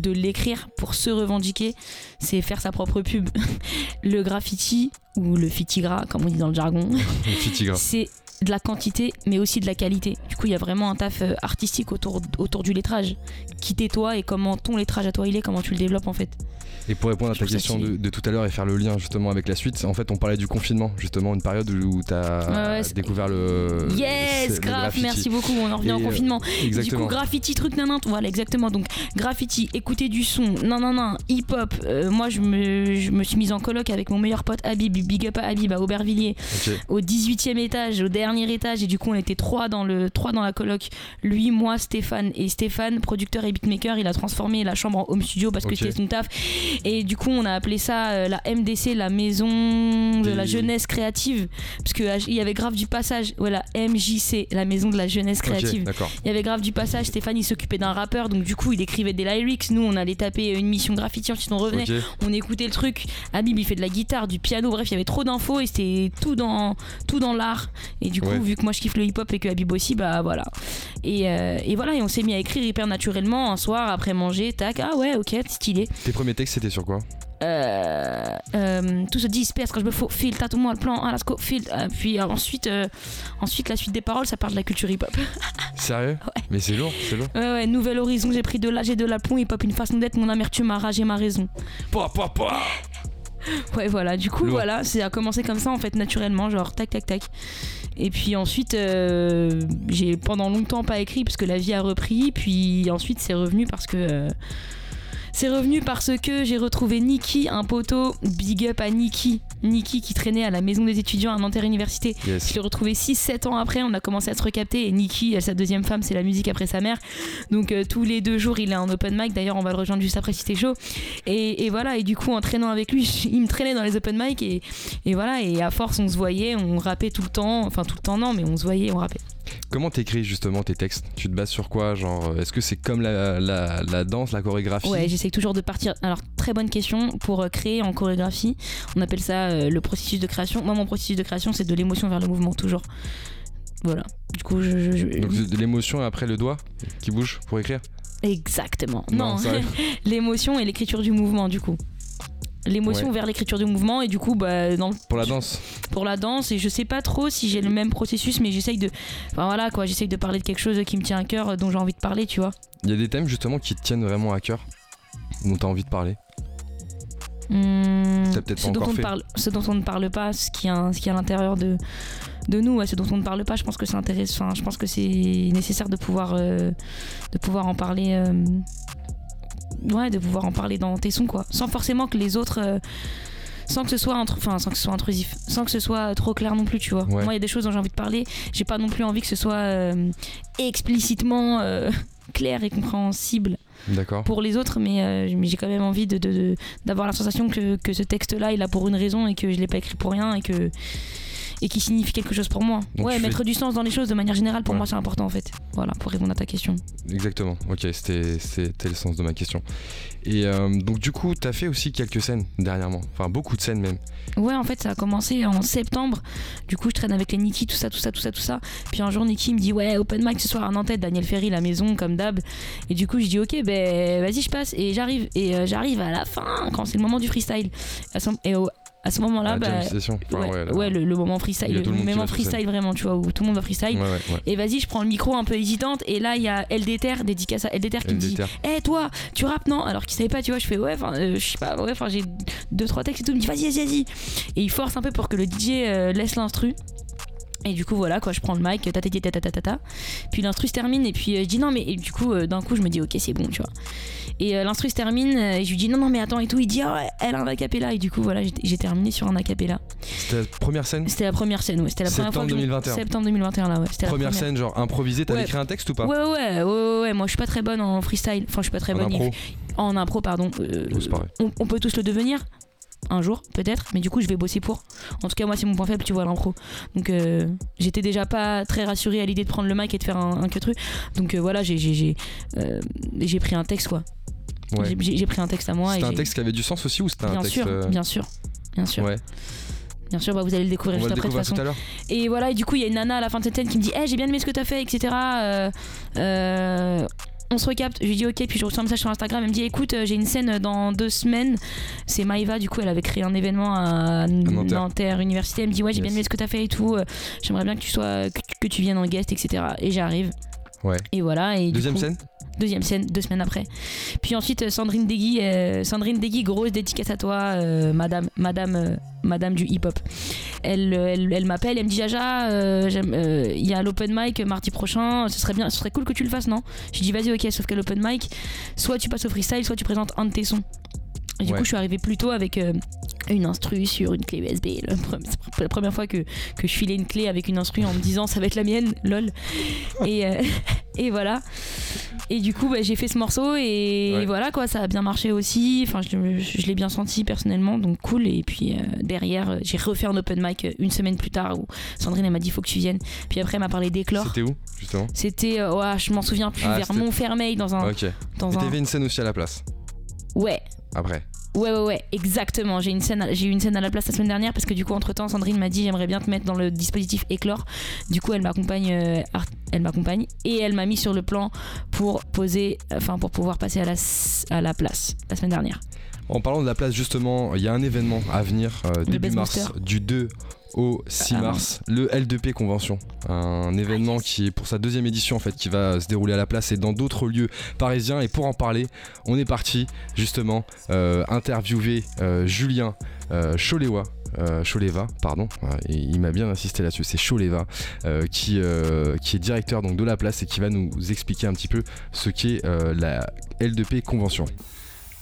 Speaker 3: de l'écrire pour se revendiquer, c'est faire sa propre pub. *laughs* le graffiti, ou le fitigra, comme on dit dans le jargon, *laughs* c'est de la quantité mais aussi de la qualité. Du coup, il y a vraiment un taf euh, artistique autour, autour du lettrage. Qui t'es toi et comment ton lettrage à toi il est, comment tu le développes en fait.
Speaker 1: Et pour répondre à ta question de, de tout à l'heure et faire le lien justement avec la suite, en fait, on parlait du confinement, justement, une période où
Speaker 3: Ouais, ouais, c'est-
Speaker 1: découvert le.
Speaker 3: Yes, *laughs* grave, merci beaucoup, on en revient au
Speaker 1: euh,
Speaker 3: confinement. Du coup, graffiti, truc, nan, nan, voilà, exactement. Donc, graffiti, écouter du son, nan, nan, nan, hip-hop. Euh, moi, je me, je me suis mise en coloc avec mon meilleur pote Habib, big up à Habib à Aubervilliers, au 18e étage, au dernier étage. Et du coup, on était trois dans, le, trois dans la coloc. Lui, moi, Stéphane. Et Stéphane, producteur et beatmaker, il a transformé la chambre en home studio parce que c'était son taf. Et du coup, on a appelé ça euh, la MDC, la maison de la jeunesse créative. Parce qu'il y avait grave du passage. Voilà, MJC, la maison de la jeunesse créative. Il y avait grave du passage, Stéphane il s'occupait d'un rappeur, donc du coup il écrivait des lyrics. Nous on allait taper une mission graffiti, ensuite on revenait, on écoutait le truc. Habib il fait de la guitare, du piano, bref, il y avait trop d'infos et c'était tout dans, tout dans l'art. Et du coup,
Speaker 1: Ouais.
Speaker 3: vu que moi je kiffe le hip hop et que Habib aussi, bah voilà. Et, euh, et voilà, et on s'est mis à écrire hyper naturellement un soir après manger, tac, ah ouais, ok, stylé.
Speaker 1: Tes premiers textes, c'était sur quoi
Speaker 3: Euh, euh, tout se disperse quand je me faufile, tatoue-moi le plan, ah, go, file. Euh, puis euh, ensuite, ensuite, la suite des paroles, ça parle de la culture hip hop. *laughs*
Speaker 1: Sérieux Mais c'est lourd, c'est lourd.
Speaker 3: Ouais, ouais, nouvel horizon, j'ai pris de l'âge et de l'aplomb, hip hop, une façon d'être, mon amertume, ma rage et ma raison.
Speaker 1: Pouah, pouah, pouah. *laughs*
Speaker 3: Ouais, voilà, du coup,
Speaker 1: Lourd.
Speaker 3: voilà, c'est a commencé comme ça, en fait, naturellement, genre tac, tac, tac. Et puis ensuite, euh, j'ai pendant longtemps pas écrit parce que la vie a repris, puis ensuite, c'est revenu parce que. euh, c'est revenu parce que j'ai retrouvé Niki, un poteau, big up à Niki. Niki qui traînait à la maison des étudiants à Nanterre Université.
Speaker 1: Yes.
Speaker 3: Je l'ai retrouvé 6-7 ans après, on a commencé à se recapter et Niki, sa deuxième femme, c'est la musique après sa mère. Donc euh, tous les deux jours, il est en open mic. D'ailleurs, on va le rejoindre juste après si t'es chaud. Et, et voilà, et du coup, en traînant avec lui, *laughs* il me traînait dans les open mic et, et voilà, et à force, on se voyait, on rappait tout le temps. Enfin, tout le temps, non, mais on se voyait, on rappait.
Speaker 1: Comment t'écris justement tes textes? Tu te bases sur quoi? Genre, euh, est-ce que c'est comme la, la, la danse, la chorégraphie?
Speaker 3: Ouais, j'essaie toujours de partir. Alors, très bonne question. Pour euh, créer en chorégraphie, on appelle ça euh, le processus de création. Moi, mon processus de création, c'est de l'émotion vers le mouvement, toujours. Voilà. Du coup, je. je- je-
Speaker 1: Donc de l'émotion et après le doigt qui bouge pour écrire?
Speaker 3: Exactement.
Speaker 1: Non, *laughs*
Speaker 3: l'émotion et l'écriture du mouvement, du coup. L'émotion
Speaker 1: Ouais.
Speaker 3: vers l'écriture du mouvement et du coup bah dans le-
Speaker 1: Pour la danse
Speaker 3: pour la danse et je sais pas trop si j'ai le même processus mais j'essaye de enfin voilà quoi j'essaye de parler de quelque chose qui me tient à cœur dont j'ai envie de parler tu vois
Speaker 1: Il y a des thèmes justement qui te tiennent vraiment à cœur dont t'as envie de parler T'as peut-être
Speaker 3: ce dont on ne
Speaker 1: fait.
Speaker 3: parle ce dont on ne parle pas ce qui est, un- ce qui est à l'intérieur de de nous, ce dont on ne parle pas. Je pense que c'est intéressant. je pense que c'est nécessaire de pouvoir, euh, de pouvoir en parler. Euh, ouais, de pouvoir en parler dans tes sons, quoi. Sans forcément que les autres. Euh, sans que ce soit enfin sans que ce soit intrusif sans que ce soit trop clair non plus tu vois moi il y a des choses dont j'ai envie de parler j'ai pas non plus envie que ce soit explicitement *laughs* clair et compréhensible pour les autres, mais, j'ai quand même envie de, d'avoir la sensation que, que ce texte-là, il a pour une raison et que je l'ai pas écrit pour rien et que et qui signifie quelque chose pour moi. ouais, mettre du sens dans les choses de manière générale, pour moi, c'est important en fait. Voilà, pour répondre à ta question.
Speaker 1: Exactement, ok, c'était le sens de ma question. Et euh, donc, du coup, tu as fait aussi quelques scènes dernièrement, enfin beaucoup de scènes même.
Speaker 3: Ouais, en fait, ça a commencé en septembre. Du coup, je traîne avec les Niki, tout ça, tout ça, tout ça, tout ça. Puis un jour, Niki me dit Ouais, open mic ce soir en tête Daniel Ferry, la maison, comme d'hab. Et du coup, je dis Ok, ben vas-y, je passe. Et j'arrive. Et euh, j'arrive à la fin, quand c'est le moment du freestyle. Et au, à ce moment-là, bah, ouais, le, moment freestyle, le, moment freestyle vraiment, tu vois, où tout le monde va freestyle. Et vas-y, je prends le micro un peu hésitante, et là il y a Eldeter, dédicace à Eldeter qui me dit, hé toi, tu rappes non? Alors qu'il savait pas, tu vois, je fais ouais, enfin, euh, je sais pas, ouais, enfin j'ai deux trois textes et tout, il me dit vas-y, vas-y, vas-y. Et il force un peu pour que le DJ euh, laisse l'instru. Et du coup, voilà, quoi, je prends le mic, ta ta ta ta Puis l'instru se termine, et puis euh, je dis non, mais du coup, d'un coup, je me dis ok, c'est bon, tu vois. Et euh, l'instru se termine euh, et je lui dis non, non, mais attends et tout. Il dit oh, elle a un acapella. Et du coup, voilà, j'ai terminé sur un acapella.
Speaker 1: C'était la première scène?
Speaker 3: C'était la première scène, ouais. C'était la première
Speaker 1: fois. 2021.
Speaker 3: Septembre 2021, là, ouais.
Speaker 1: Première, première, scène, genre improvisée. T'avais écrit un texte ou pas?
Speaker 3: Ouais, ouais, ouais, ouais, Moi, je suis pas très bonne en freestyle. Enfin, je suis pas très
Speaker 1: en
Speaker 3: bonne.
Speaker 1: Impro.
Speaker 3: En impro, pardon. Euh, on, on, peut tous le devenir un jour peut-être mais du coup je vais bosser pour en tout cas moi c'est mon point faible tu vois l'impro donc j'étais déjà pas très rassurée à l'idée de prendre le mic et de faire un, un que truc donc voilà j'ai j'ai pris un texte quoi j'ai pris un texte à moi.
Speaker 1: C'était un texte qui avait du sens aussi ou c'était un
Speaker 3: texte. Sûr, euh, Bien sûr, bien sûr. Ouais. Bien sûr, bah vous allez le découvrir juste après de toute façon. Et voilà, et du coup, il y a une nana à la fin de cette scène qui me dit hey, j'ai bien aimé ce que t'as fait, etc. Euh, euh, on se recapte, je lui dis ok, puis je reçois un message sur Instagram, elle me dit écoute, j'ai une scène dans deux semaines, c'est Maïva, du coup elle avait créé un événement à Nanterre, Université, elle me dit ouais j'ai bien aimé ce que t'as fait et tout, j'aimerais bien que tu sois, que, tu viennes en guest, etc. Et j'arrive.
Speaker 1: Ouais.
Speaker 3: Et voilà. Et
Speaker 1: Deuxième scène?
Speaker 3: Deuxième scène, deux semaines après. Puis ensuite, euh, Sandrine Degui, euh, Sandrine Degui grosse dédicace à toi, euh, madame, madame, madame du hip-hop. Elle, elle, m'appelle, elle me dit Jaja, il y a l'open mic mardi prochain, ce serait bien, ce serait cool que tu le fasses, non? Je dis vas-y, ok, sauf qu'à l'open mic, soit tu passes au freestyle, soit tu présentes un de tes sons. Et du coup, je suis arrivée plus tôt avec une instru sur une clé USB. C'est la première fois que, que, je filais une clé avec une instru en me disant ça va être la mienne, lol. Et, *laughs* et voilà. Et du coup, bah, j'ai fait ce morceau et voilà quoi, ça a bien marché aussi. Enfin, je, l'ai bien senti personnellement, donc cool. Et puis euh, derrière, j'ai refait un open mic une semaine plus tard où Sandrine m'a dit faut que tu viennes. Puis après, elle m'a parlé d'éclore.
Speaker 1: C'était où justement?
Speaker 3: C'était, euh, ouais, je m'en souviens plus, ah, vers Montfermeil dans un.
Speaker 1: Ok. Dans un... une scène aussi à la place?
Speaker 3: Ouais.
Speaker 1: Après.
Speaker 3: Ouais, ouais, ouais, exactement. J'ai une scène, j'ai eu une scène à la place la semaine dernière parce que du coup, entre temps, Sandrine m'a dit j'aimerais bien te mettre dans le dispositif Éclore. Du coup, elle m'accompagne, euh, elle m'accompagne et elle m'a mis sur le plan pour poser, enfin pour pouvoir passer à la, à la place la semaine dernière.
Speaker 1: En parlant de la place, justement, il y a un événement à venir euh, début mars, du 2 au 6 ah mars, le L2P Convention, un événement qui est pour sa deuxième édition en fait, qui va se dérouler à la place et dans d'autres lieux parisiens. Et pour en parler, on est parti justement euh, interviewer euh, Julien euh, Cholewa. Choleva, pardon, et il m'a bien insisté là-dessus, c'est Choleva qui, qui est directeur donc de la place et qui va nous expliquer un petit peu ce qu'est la L2P Convention.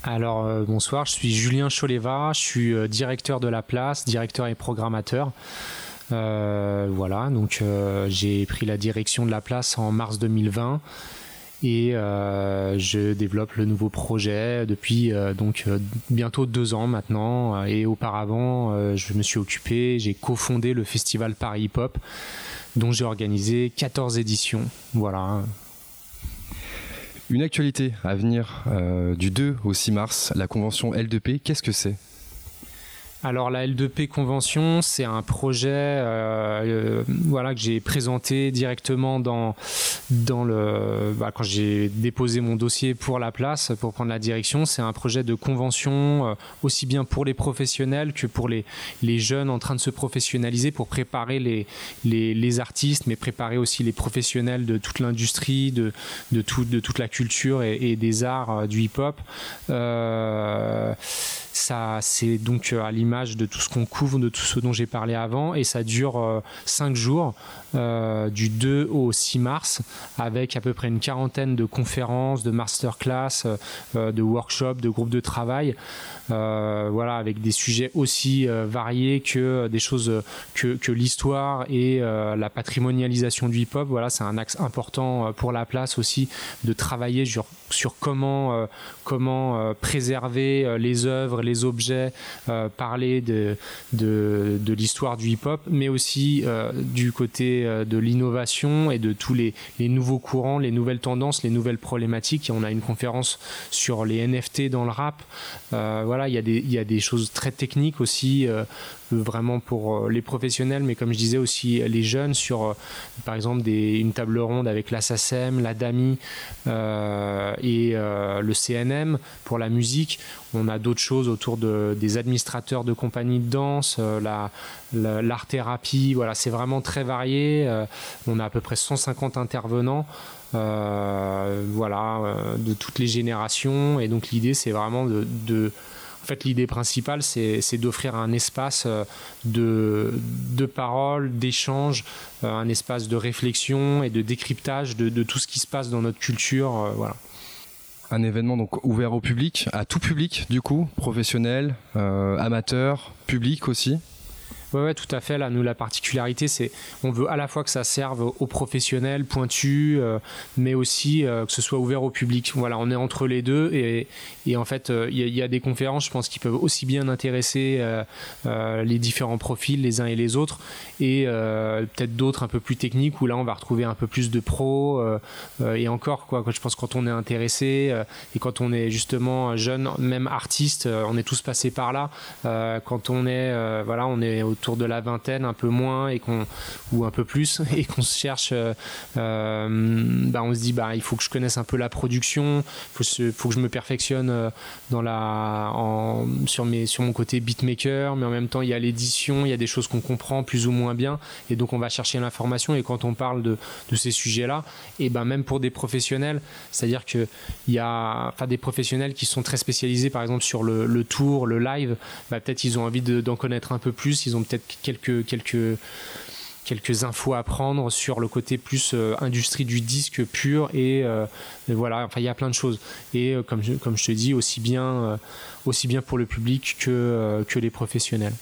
Speaker 11: Alors euh, bonsoir, je suis Julien Choleva, je suis euh, directeur de la place, directeur et programmateur. Euh, voilà, donc j'ai pris la direction de la place en mars 2020 et je développe le nouveau projet depuis donc bientôt deux ans maintenant. Et auparavant, je me suis occupé, j'ai cofondé le festival Paris Hip Hop dont j'ai organisé 14 éditions. Voilà,
Speaker 1: une actualité à venir euh, du 2 au 6 mars, la convention L2P, qu'est-ce que c'est?
Speaker 11: Alors la L2P Convention, c'est un projet euh, euh, voilà, que j'ai présenté directement dans, dans le, bah, quand j'ai déposé mon dossier pour la place, pour prendre la direction. C'est un projet de convention euh, aussi bien pour les professionnels que pour les, les jeunes en train de se professionnaliser, pour préparer les, les, les artistes, mais préparer aussi les professionnels de toute l'industrie, de, de, tout, de toute la culture et, des arts du hip-hop. Ça, c'est donc à l'image de tout ce qu'on couvre, de tout ce dont j'ai parlé avant, et ça dure 5 jours, du 2 au 6 mars, avec à peu près une quarantaine de conférences, de masterclass, de workshops, de groupes de travail. Euh, voilà, avec des sujets aussi euh, variés que des choses que, l'histoire et euh, la patrimonialisation du hip-hop. Voilà, c'est un axe important pour la place aussi de travailler sur, sur comment, comment préserver les œuvres, les objets, parler de, de, l'histoire du hip-hop, mais aussi du côté de l'innovation et de tous les, les, nouveaux courants, les nouvelles tendances, les nouvelles problématiques. On a une conférence sur les NFT dans le rap. voilà, il y, a des, y a des choses très techniques aussi, euh, vraiment pour euh, les professionnels, mais comme je disais aussi les jeunes, sur euh, par exemple des, une table ronde avec la SACEM, la DAMI et le CNM pour la musique. On a d'autres choses autour de, des administrateurs de compagnies de danse, la, l'art thérapie. C'est vraiment très varié. on a à peu près 150 intervenants. voilà, de toutes les générations. Et donc l'idée, c'est vraiment de en fait, l'idée principale, c'est d'offrir un espace euh, de, parole, d'échange, euh, un espace de réflexion et de décryptage de, tout ce qui se passe dans notre culture. Euh,
Speaker 1: un événement donc ouvert au public, à tout public du coup, professionnel, amateur, public aussi.
Speaker 11: Oui, tout à fait. Là, nous, la particularité, c'est on veut à la fois que ça serve aux professionnels pointus, euh, mais aussi euh, que ce soit ouvert au public. Voilà, on est entre les deux et, et en fait, euh, il y, a des conférences, je pense, qui peuvent aussi bien intéresser les différents profils, les uns et les autres, et peut-être d'autres un peu plus techniques où là, on va retrouver un peu plus de pros et encore quoi. Je pense quand on est intéressé et quand on est justement jeune, même artiste, on est tous passés par là. quand on est, voilà, on est autour de la vingtaine, un peu moins et qu'on ou un peu plus *laughs* et qu'on se cherche, euh, euh, bah on se dit bah il faut que je connaisse un peu la production, faut faut que je me perfectionne euh, dans la en, sur mes sur mon côté beatmaker, mais en même temps il y a l'édition, il y a des choses qu'on comprend plus ou moins bien et donc on va chercher l'information et quand on parle de, de ces sujets-là, et ben même pour des professionnels, c'est-à-dire que il y a enfin des professionnels qui sont très spécialisés par exemple sur le, le tour, le live, bah, peut-être ils ont envie d'en connaître un peu plus, ils ont peut-être quelques, quelques, quelques infos à prendre sur le côté plus euh, industrie du disque pur et, euh, voilà enfin il y a plein de choses. Et euh, comme, je, comme je te dis aussi bien aussi bien pour le public que, que les professionnels.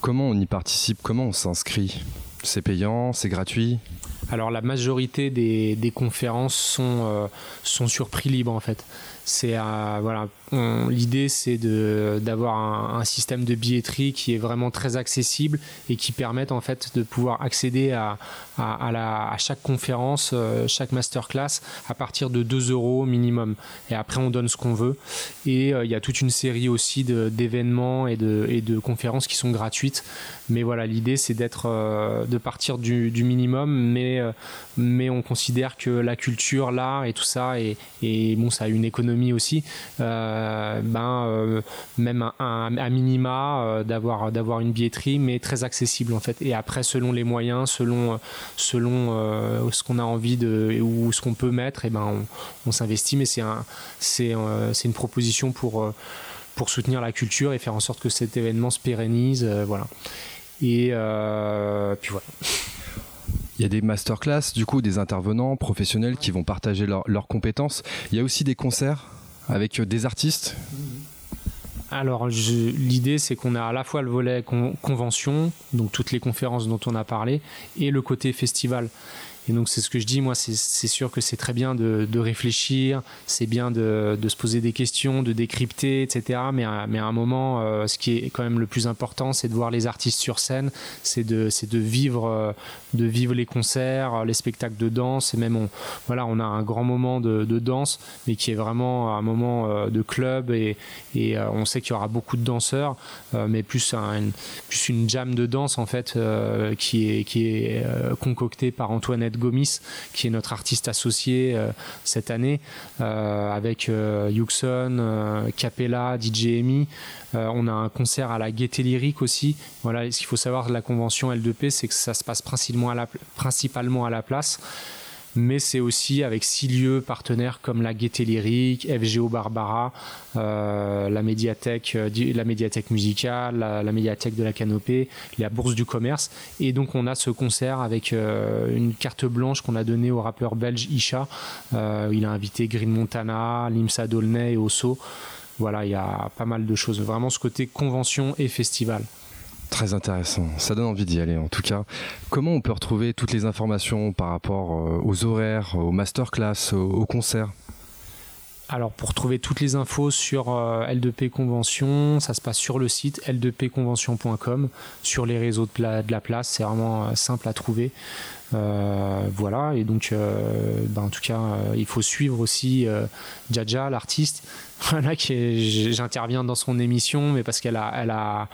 Speaker 1: Comment on y participe? Comment on s'inscrit? C'est payant? C'est gratuit?
Speaker 11: Alors la majorité des, des conférences sont, sont sur prix libre en fait c'est voilà l'idée c'est d'avoir un, système de billetterie qui est vraiment très accessible et qui permette en fait de pouvoir accéder à, à, chaque conférence, euh, chaque masterclass à partir de 2 euros minimum. Et après on donne ce qu'on veut. Et euh, il y a toute une série aussi d'événements et de, et de conférences qui sont gratuites. Mais voilà, l'idée c'est d'être euh, de partir du, minimum, mais, mais on considère que la culture, l'art et tout ça, et, et bon, ça a une économie aussi. Euh, ben, euh, même un, minima euh, d'avoir d'avoir une billetterie, mais très accessible en fait. Et après, selon les moyens, selon selon ce qu'on a envie de ou ce qu'on peut mettre, et ben on, s'investit. Mais c'est un c'est une proposition pour pour soutenir la culture et faire en sorte que cet événement se pérennise, voilà. Et puis voilà.
Speaker 1: Il y a des masterclass, du coup, des intervenants professionnels qui vont partager leurs compétences. Il y a aussi des concerts avec euh, des artistes
Speaker 11: alors l'idée c'est qu'on a à la fois le volet convention, donc toutes les conférences dont on a parlé, et le côté festival. Et donc c'est ce que je dis, moi c'est sûr que c'est très bien de, réfléchir, c'est bien de, se poser des questions, de décrypter, etc. Mais à, mais à un moment, euh, ce qui est quand même le plus important, c'est de voir les artistes sur scène, c'est de, de, vivre, euh, de vivre les concerts, les spectacles de danse, et même on, voilà, on a un grand moment de, danse, mais qui est vraiment un moment euh, de club, et, et on sait qu'il y aura beaucoup de danseurs, mais plus, un, plus une jam de danse en fait, qui est, qui est concoctée par Antoinette Gomis, qui est notre artiste associé euh, cette année, euh, avec euh, Yuxon, Capella, DJ Emi. on a un concert à la Gaieté Lyrique aussi. Voilà, ce qu'il faut savoir de la convention L2P, c'est que ça se passe principalement à la, principalement à la place. Mais c'est aussi avec six lieux partenaires comme la Gaieté Lyrique, FGO Barbara, euh, la médiathèque, euh, la médiathèque musicale, la, médiathèque de la Canopée, la Bourse du Commerce. Et donc on a ce concert avec euh, une carte blanche qu'on a donnée au rappeur belge Isha. il a invité Green Montana, Limsa Dolnay et Osso. Voilà, il y a pas mal de choses. Vraiment ce côté convention et festival.
Speaker 1: Très intéressant, ça donne envie d'y aller en tout cas. Comment on peut retrouver toutes les informations par rapport euh, aux horaires, aux masterclass, aux concerts?
Speaker 11: Alors pour trouver toutes les infos sur euh, L2P Convention, ça se passe sur le site l2pconvention.com, sur les réseaux de, la place, c'est vraiment euh, simple à trouver. voilà, et donc ben, en tout cas, il faut suivre aussi Jaja, l'artiste, *laughs* voilà, j'interviens dans son émission, mais parce qu'elle a, elle a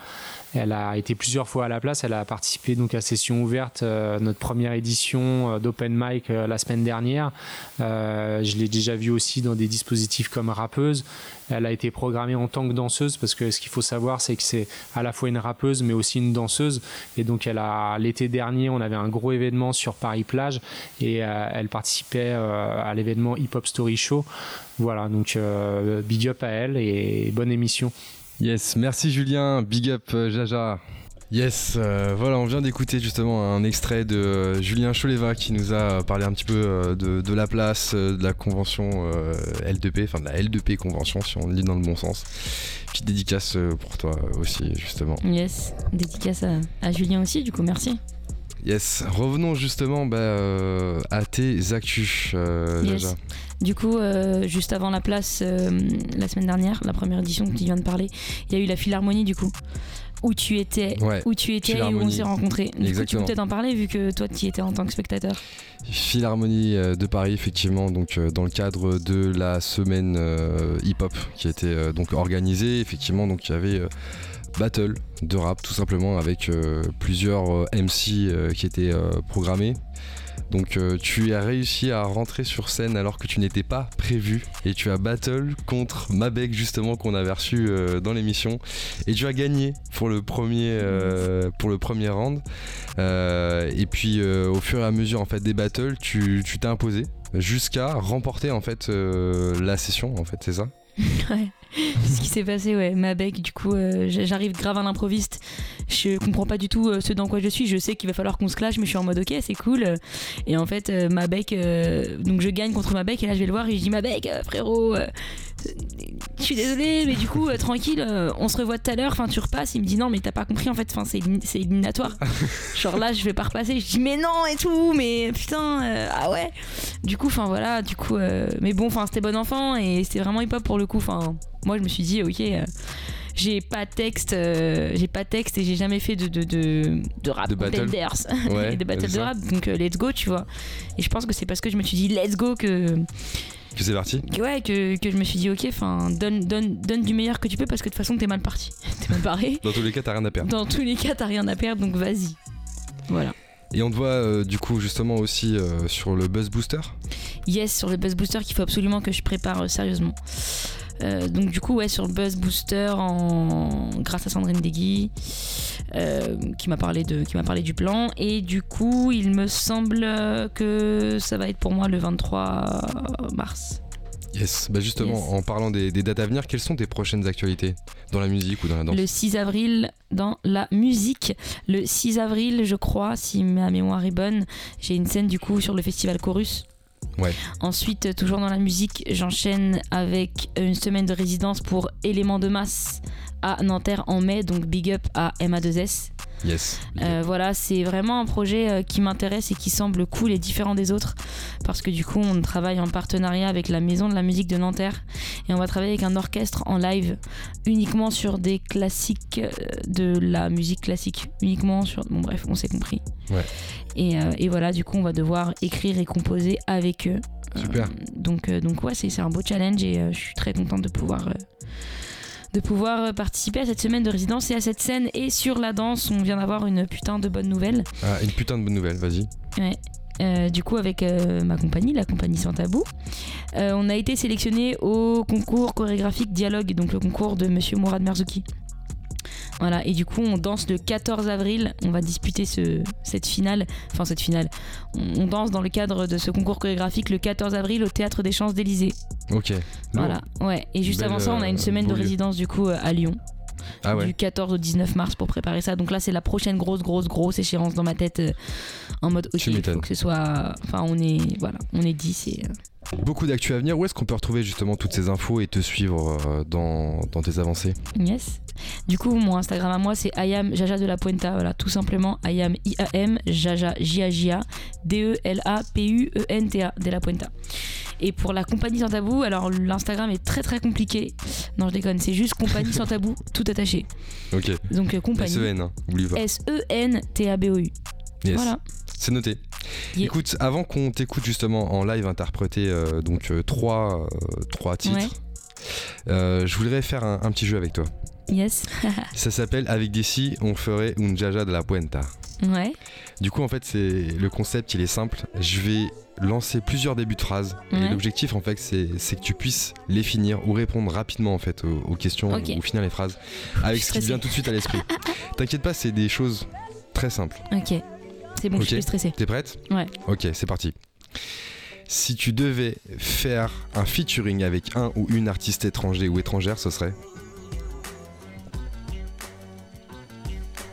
Speaker 11: elle a été plusieurs fois à la place. Elle a participé donc à Session ouverte, euh, notre première édition euh, d'Open Mic euh, la semaine dernière. je l'ai déjà vue aussi dans des dispositifs comme rappeuse. Elle a été programmée en tant que danseuse parce que ce qu'il faut savoir, c'est que c'est à la fois une rappeuse mais aussi une danseuse. Et donc, elle a l'été dernier, on avait un gros événement sur Paris Plage et elle participait à l'événement Hip Hop Story Show. Voilà, donc big up à elle et bonne émission.
Speaker 1: Yes, merci Julien, big up euh, Jaja. Yes, euh, voilà, on vient d'écouter justement un extrait de euh, Julien Choleva qui nous a parlé un petit peu de, la place de la convention L2P, enfin de la L2P convention si on le lit dans le bon sens. Petite dédicace pour toi aussi justement.
Speaker 3: Yes, dédicace à, Julien aussi du coup, merci.
Speaker 1: Yes, revenons justement bah, à tes actus, Jaja.
Speaker 3: Du coup, euh, juste avant la place, euh, la semaine dernière, la première édition que tu viens de parler, il y a eu la Philharmonie du coup. Où tu étais, où tu étais et où on s'est rencontrés. Du coup, tu peux peut-être en parler vu que toi tu y étais en tant que spectateur.
Speaker 1: Philharmonie euh, de Paris, effectivement, donc dans le cadre de la semaine hip-hop qui a été donc organisée, effectivement, donc il y avait battle de rap tout simplement avec plusieurs MC qui étaient programmés. Donc euh, tu as réussi à rentrer sur scène alors que tu n'étais pas prévu et tu as battle contre Mabek justement qu'on avait reçu euh, dans l'émission. Et tu as gagné pour le premier euh, pour le premier round. Et puis au fur et à mesure en fait des battles tu t'es imposé jusqu'à remporter en fait la session en fait c'est ça? *laughs*
Speaker 3: Ouais *laughs* ce qui s'est passé, ouais. Ma bec, du coup, euh, j'arrive grave à l'improviste. Je comprends pas du tout euh, ce dans quoi je suis. Je sais qu'il va falloir qu'on se clash, mais je suis en mode ok, c'est cool. Et en fait, euh, ma bec, donc je gagne contre ma bec, et là je vais le voir et je dis ma bec, frérot, je suis désolé, mais du coup, tranquille, on se revoit tout à l'heure. Enfin, tu repasses. Il me dit non, mais t'as pas compris en fait. Enfin, c'est éliminatoire. *laughs* Genre là, je vais pas repasser. Je dis mais non et tout, mais putain, ah ouais. Du coup, enfin voilà, du coup, mais bon, enfin, c'était bon enfant et c'était vraiment hip hop pour le coup. Enfin, moi je me suis dit ok euh, j'ai pas texte euh, j'ai pas texte et j'ai jamais fait de de, de, de rap de battle. *laughs* Ouais, de battle de rap donc euh, let's go tu vois. Et je pense que c'est parce que je me suis dit let's go que
Speaker 1: que c'est parti.
Speaker 3: ouais que, que, je me suis dit ok enfin donne, donne, donne du meilleur que tu peux parce que de toute façon t'es mal parti. *laughs* T'es mal barré.
Speaker 1: Dans tous les cas t'as rien à perdre.
Speaker 3: Dans tous les cas t'as rien à perdre donc vas-y. Voilà.
Speaker 1: Et on te voit du coup justement aussi sur le Buzz Booster?
Speaker 3: Yes, sur le Buzz Booster qu'il faut absolument que je prépare sérieusement. Euh, donc du coup, ouais, sur le Buzz Booster, en... grâce à Sandrine Degui, euh, qui m'a parlé de, qui m'a parlé du plan. Et du coup, il me semble que ça va être pour moi le 23 mars.
Speaker 1: Yes, bah justement, en parlant des, dates à venir, quelles sont tes prochaines actualités dans la musique ou dans la danse?
Speaker 3: Le 6 avril dans la musique. Le 6 avril, je crois, si ma mémoire est bonne, j'ai une scène du coup sur le festival Chorus Ensuite, toujours dans la musique, j'enchaîne avec une semaine de résidence pour Éléments de masse à Nanterre en mai, donc big up à MA2S.
Speaker 1: Yes.
Speaker 3: Euh, voilà, c'est vraiment un projet euh, qui m'intéresse et qui semble cool et différent des autres parce que du coup, on travaille en partenariat avec la Maison de la musique de Nanterre et on va travailler avec un orchestre en live uniquement sur des classiques euh, de la musique classique, uniquement sur. Bon, bref, on s'est compris.
Speaker 1: Ouais.
Speaker 3: Et, et, voilà, du coup, on va devoir écrire et composer avec eux.
Speaker 1: Super.
Speaker 3: donc, donc, ouais, c'est un beau challenge et je suis très contente de pouvoir de pouvoir participer à cette semaine de résidence et à cette scène. Et sur la danse, on vient d'avoir une putain de bonne nouvelle.
Speaker 1: Ah, une putain de bonne nouvelle, vas-y.
Speaker 3: Ouais. Euh, du coup, avec euh, ma compagnie, la compagnie Sans Tabou, euh, on a été sélectionné au concours chorégraphique Dialogue, donc le concours de Monsieur Mourad Merzouki. Voilà, et du coup, on danse le 14 avril. On va disputer ce, cette finale. Enfin, cette finale. On, on danse dans le cadre de ce concours chorégraphique le 14 avril au Théâtre des Champs-Élysées.
Speaker 1: Ok.
Speaker 3: Voilà, ouais. Et juste
Speaker 1: Belle,
Speaker 3: avant ça, on a une
Speaker 1: euh,
Speaker 3: semaine de
Speaker 1: lieu.
Speaker 3: résidence du coup euh, à Lyon.
Speaker 1: Ah ouais.
Speaker 3: Du 14 au 19 mars pour préparer ça. Donc là, c'est la prochaine grosse, grosse, grosse échéance dans ma tête. euh, en mode, ok, il faut que ce soit. Enfin, on est. Voilà, on est 10 et. euh,
Speaker 1: Beaucoup d'actu à venir. Où est-ce qu'on peut retrouver justement toutes ces infos et te suivre euh, dans, dans tes avancées?
Speaker 3: Yes. Du coup, mon Instagram à moi, c'est Ayam Jaja de la Puenta. Voilà, tout simplement. Ayam I-A-M, Jaja J-A-J-A, D-E-L-A-P-U-E-N-T-A, de la Puenta. Et pour la compagnie sans tabou, alors l'Instagram est très très compliqué. Non, je déconne, c'est juste compagnie sans tabou, *laughs* tout attaché.
Speaker 1: Ok.
Speaker 3: Donc euh, compagnie.
Speaker 1: SEN, hein, oublie pas.
Speaker 3: S-E-N-T-A-B-O-U.
Speaker 1: Yes.
Speaker 3: Voilà.
Speaker 1: C'est noté.
Speaker 3: Yeah.
Speaker 1: Écoute, avant qu'on t'écoute justement en live interpréter euh, donc euh, trois, euh, trois titres,
Speaker 3: Ouais.
Speaker 1: euh, je voudrais faire un, un petit jeu avec toi.
Speaker 3: Yes. *laughs* *laughs*
Speaker 1: Ça s'appelle Avec des si, on ferait un jaja de la puenta.
Speaker 3: ouais.
Speaker 1: Du coup, en fait, c'est le concept, il est simple. Je vais lancer plusieurs débuts de phrases et l'objectif, en fait, c'est que tu puisses les finir ou répondre rapidement en fait aux, aux questions ou finir les phrases avec ce qui te vient tout de suite à l'esprit. *laughs* T'inquiète pas, c'est des choses très simples.
Speaker 3: Ok. C'est bon, je suis stressée.
Speaker 1: T'es prête
Speaker 3: Ouais.
Speaker 1: Ok, c'est parti. Si tu devais faire un featuring avec un ou une artiste étranger ou étrangère, ce serait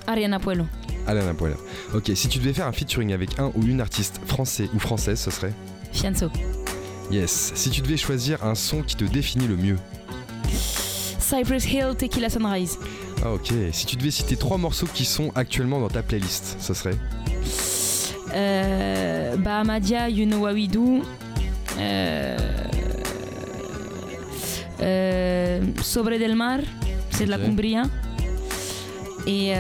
Speaker 3: Ariana Puello.
Speaker 1: Alain Poela. Ok, si tu devais faire un featuring avec un ou une artiste français ou française, ce serait
Speaker 3: Fianso.
Speaker 1: Yes. Si tu devais choisir un son qui te définit le mieux.
Speaker 3: Cypress Hill, Tequila Sunrise.
Speaker 1: Ah ok. Si tu devais citer trois morceaux qui sont actuellement dans ta playlist, ce serait
Speaker 3: Euh, Bahamadia, You Know What We Do. Euh, euh, Sobre del Mar, c'est de la. Cumbria. Et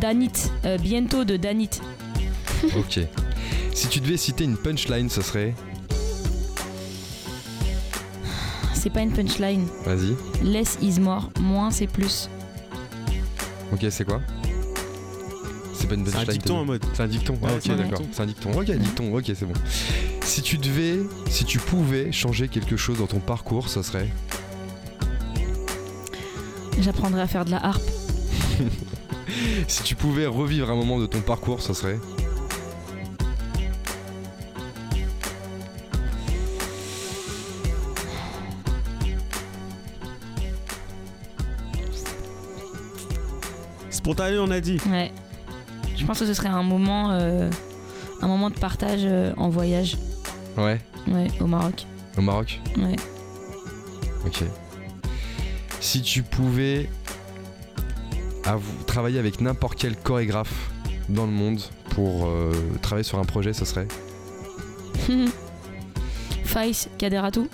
Speaker 3: Danit, Bientôt de Danit.
Speaker 1: Ok. Si tu devais citer une punchline, ce serait
Speaker 3: C'est pas une punchline.
Speaker 1: Vas-y.
Speaker 3: Less is more, moins c'est plus.
Speaker 1: Ok, c'est quoi? C'est pas une
Speaker 9: C'est un dicton en mode.
Speaker 1: C'est un dicton. Ah, ok,
Speaker 9: c'est un
Speaker 1: d'accord.
Speaker 9: dicton.
Speaker 1: C'est un dicton. Ok, dicton. Ok, c'est bon. Si tu devais, si tu pouvais changer quelque chose dans ton parcours, ce serait
Speaker 3: J'apprendrai à faire de la harpe. *laughs*
Speaker 1: Si tu pouvais revivre un moment de ton parcours, ce serait
Speaker 9: Spontané, on a dit.
Speaker 3: Ouais. Je pense que ce serait un moment, euh, un moment de partage euh, en voyage.
Speaker 1: Ouais.
Speaker 3: Ouais, au Maroc.
Speaker 1: Au Maroc.
Speaker 3: Ouais.
Speaker 1: Ok. Si tu pouvais travailler avec n'importe quel chorégraphe dans le monde pour euh, travailler sur un projet, ce serait? *laughs*
Speaker 3: Faïs, Kaderatou.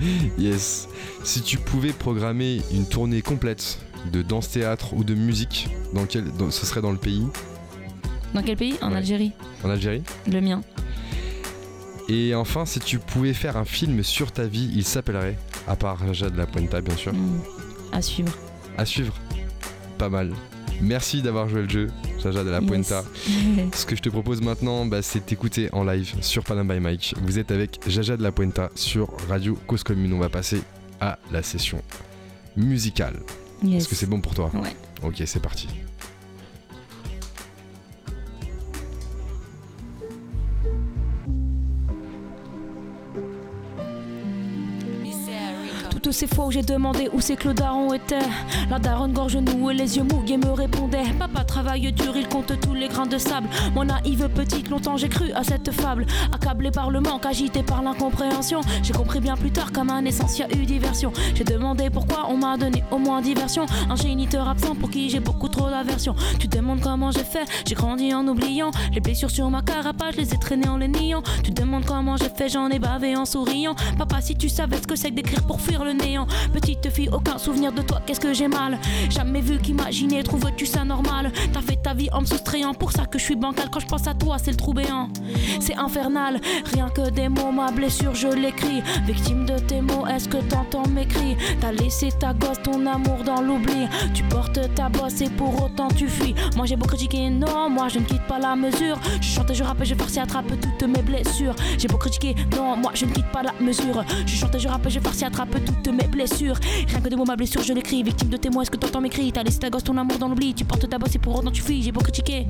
Speaker 3: *laughs*
Speaker 1: Yes. Si tu pouvais programmer une tournée complète de danse-théâtre ou de musique, dans quel, dans- ce serait dans le pays
Speaker 3: Dans quel pays? En
Speaker 1: Ouais.
Speaker 3: Algérie.
Speaker 1: En Algérie
Speaker 3: Le mien.
Speaker 1: Et enfin, si tu pouvais faire un film sur ta vie, il s'appellerait, à part Raja de la Puenta bien sûr,
Speaker 3: Hmm. À suivre.
Speaker 1: à suivre. Pas mal. Merci d'avoir joué le jeu, Jaja de la
Speaker 3: Yes.
Speaker 1: Puenta. *laughs* Ce que je te propose maintenant, bah, c'est d'écouter en live sur Panam by Mike. Vous êtes avec Jaja de la Puenta sur Radio Cause Commune. On va passer à la session musicale.
Speaker 3: Yes.
Speaker 1: Est-ce que c'est bon pour toi?
Speaker 3: Ouais.
Speaker 1: Ok, c'est parti.
Speaker 3: Toutes ces fois où j'ai demandé où c'est que le daron était. La daronne gorge nouée, les yeux mouillés me répondait Papa travaille dur, il compte tous les grains de sable. Moi naïve petite, longtemps j'ai cru à cette fable. Accablé par le manque, agité par l'incompréhension. J'ai compris bien plus tard qu'à ma naissance y a eu diversion. J'ai demandé pourquoi on m'a donné au moins diversion. Un géniteur absent pour qui j'ai beaucoup trop d'aversion. Tu demandes comment j'ai fait, j'ai grandi en oubliant. Les blessures sur ma carapace, je les ai traînées en les niant. Tu demandes comment j'ai fait, j'en ai bavé en souriant. Papa si tu savais ce que c'est que d'écrire pour fuir le Petite fille, aucun souvenir de toi, qu'est-ce que j'ai mal? Jamais vu qu'imaginer, trouves-tu ça normal? T'as fait ta vie en me soustrayant, pour ça que je suis bancal Quand je pense à toi, c'est le trou béant. C'est infernal, rien que des mots, ma blessure je l'écris. Victime de tes mots, est-ce que t'entends mes cris? T'as laissé ta gosse, ton amour dans l'oubli. Tu portes ta bosse et pour autant tu fuis. Moi j'ai beau critiquer, non, moi je ne quitte pas la mesure. Je chante et je rappe je farce et attrape toutes mes blessures. J'ai beau critiquer, non, moi je ne quitte pas la mesure. Je chante et je rappe je farce et attrape toutes mes blessures. Rien que des mots, ma blessure, je l'écris. Victime de témoins, est-ce que t'entends mes cris? T'as laissé ta gosse, ton amour dans l'oubli. Tu portes ta bosse et pour autant tu fuis. J'ai beau critiquer.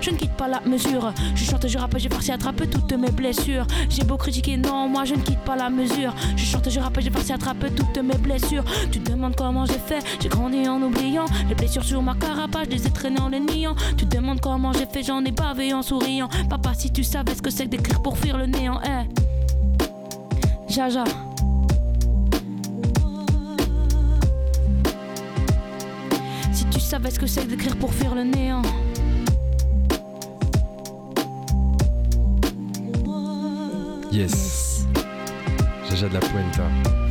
Speaker 3: Je ne quitte pas la mesure. Je chante, je rappe, j'ai farci attraper toutes mes blessures. J'ai beau critiquer, non, moi je ne quitte pas la mesure. Je chante, je rappe, j'ai farci attraper toutes mes blessures. Tu te demandes comment j'ai fait, j'ai grandi en oubliant. Les blessures sur ma carapace, je les ai traînées en les niant. Tu te demandes comment j'ai fait, j'en ai bavé en souriant. Papa, si tu savais ce que c'est que d'écrire pour fuir le néant, eh. Jaja. Tu savais ce que c'est d'écrire pour fuir le néant.
Speaker 1: Yes. Jaja de la Puenta.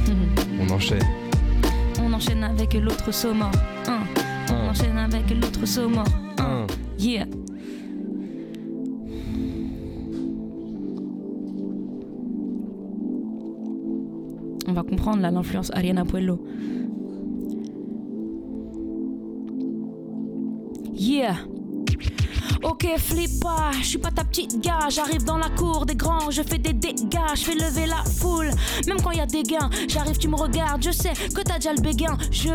Speaker 1: *laughs* On enchaîne.
Speaker 3: On enchaîne avec l'autre. Hein. On enchaîne avec l'autre.
Speaker 1: Un.
Speaker 3: Yeah. On va comprendre là l'influence Ariana Puello. Yeah. Ok, flip pas, je suis pas ta petite gars. J'arrive dans la cour des grands, je fais des dégâts, je fais lever la foule. Même quand y a des gains, j'arrive, tu me regardes, je sais que t'as déjà le béguin. Je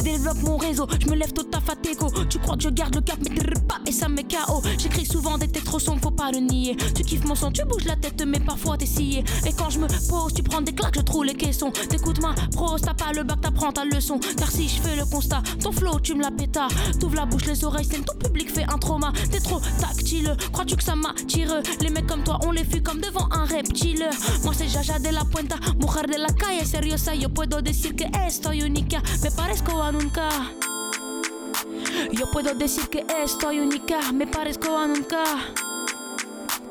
Speaker 3: développe mon réseau, je me lève tout à fatéco. Tu crois que je garde le cap, mais pas, et ça me met KO. J'écris souvent des textes trop sombres, faut pas le nier. Tu kiffes mon son, tu bouges la tête, mais parfois t'es scié. Et quand je me pose, tu prends des claques, je trouve les caissons. T'écoutes ma prose, t'as pas le bac, t'apprends ta leçon. Car si je fais le constat, ton flow, tu me la pétas. T'ouvres la bouche, les oreilles, c'est tout public fait un trauma. T'es tactile, crois-tu que ça m'attire? Les mecs comme toi, on les fuit comme devant un reptile. Moi c'est Jaja de la Puenta, mujer de la calle, seriosa. Yo puedo decir que estoy única, me parezco a nunca. Yo puedo decir que estoy única, me parezco a nunca.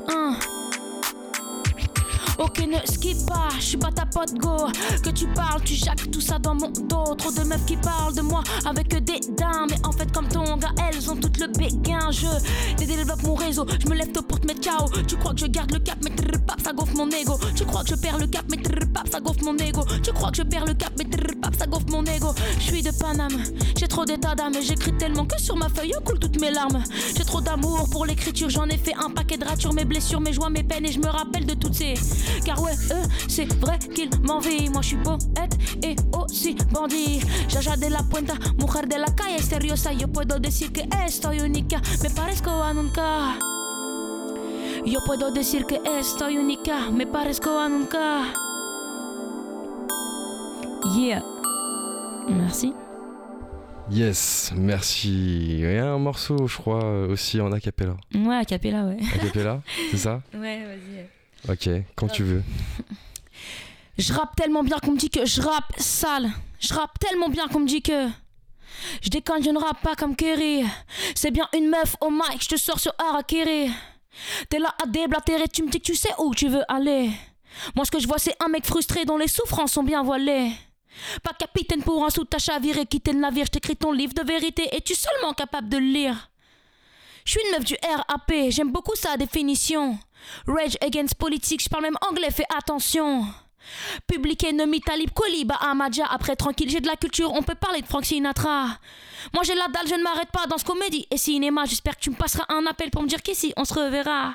Speaker 3: Ah. Ok, ne skip pas, je suis pas ta pote go. Que tu parles, tu jacques tout ça dans mon dos. Trop de meufs qui parlent de moi avec des dames. Mais en fait, comme ton gars, elles ont tout le béguin. Je développe mon réseau, je me lève tôt pour te mettre KO. Tu crois que je garde le cap, mais trrr, pap, ça gonfle mon ego. Tu crois que je perds le cap, mais trrr, pap, ça gonfle mon ego. Tu crois que je perds le cap, mais trrr, pap, ça gonfle mon ego. Je suis de Paname, j'ai trop d'état d'âme. J'écris tellement que sur ma feuille coulent toutes mes larmes. J'ai trop d'amour pour l'écriture, j'en ai fait un paquet de ratures, mes blessures, mes joies, mes peines. Et je me rappelle de toutes ces. Car ouais, eux, c'est vrai qu'ils m'envient. Moi, je suis poète et aussi bandit. Jaja de la Puenta, mujer de la calle, seriosa. Yo puedo decir que estoy única, me parezco a nunca. Yo puedo decir que estoy única, me parezco a nunca. Yeah. Merci.
Speaker 1: Yes, merci. Et un morceau, je crois, euh, aussi en acapella.
Speaker 3: Ouais, a cappella, ouais.
Speaker 1: Acapella, c'est ça? *laughs*
Speaker 3: Ouais, vas-y.
Speaker 1: Ok, quand tu veux. *laughs*
Speaker 3: Je rappe tellement bien qu'on me dit que je rappe sale. Je rappe tellement bien qu'on me dit que. Je déconne, je ne rappe pas comme Kerry. C'est bien une meuf au mic, je te sors sur Harakiri. T'es là à déblatérer, tu me dis que tu sais où tu veux aller. Moi, ce que je vois, c'est un mec frustré dont les souffrances sont bien voilées. Pas capitaine pour un sous ta chaviré, quitter le navire, je t'écris ton livre de vérité. Es-tu seulement capable de le lire? Je suis une meuf du RAP, j'aime beaucoup sa définition. Rage against politics, je parle même anglais, fais attention. Public Enemy, Talib Kweli, Amadja, après tranquille, j'ai de la culture, on peut parler de Frank Sinatra. Moi j'ai la dalle, je ne m'arrête pas dans ce comédie et cinéma, j'espère que tu me passeras un appel pour me dire qu'ici on se reverra.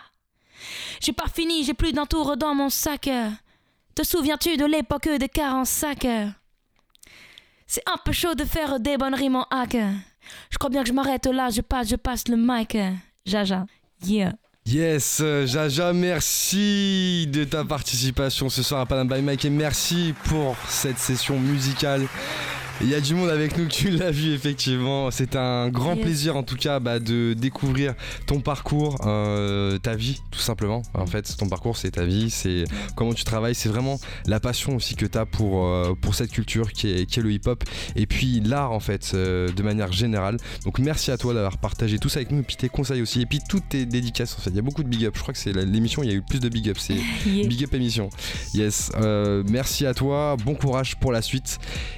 Speaker 3: J'ai pas fini, j'ai plus d'un tour dans mon sac. Te souviens-tu de l'époque des 45 C'est un peu chaud de faire des bonnes rimes en hack. Je crois bien que je m'arrête là, je passe, je passe le mic. Jaja, yeah.
Speaker 1: Yes, Jaja, merci de ta participation ce soir à Panam by Mike et merci pour cette session musicale. Il y a du monde avec nous, tu l'as vu effectivement. C'est un grand
Speaker 3: Yes.
Speaker 1: plaisir en tout cas bah, de découvrir ton parcours, euh, ta vie tout simplement. En fait, ton parcours c'est ta vie, c'est comment tu travailles, c'est vraiment la passion aussi que tu as pour, euh, pour cette culture qui est, qui est le hip-hop et puis l'art en fait euh, de manière générale. Donc merci à toi d'avoir partagé tout ça avec nous et puis tes conseils aussi et puis toutes tes dédicaces en fait. Il y a beaucoup de big up. Je crois que c'est l'émission, il y a eu plus de big up. C'est *laughs*
Speaker 3: Yeah.
Speaker 1: Big Up émission. Yes. merci à toi. Bon courage pour la suite.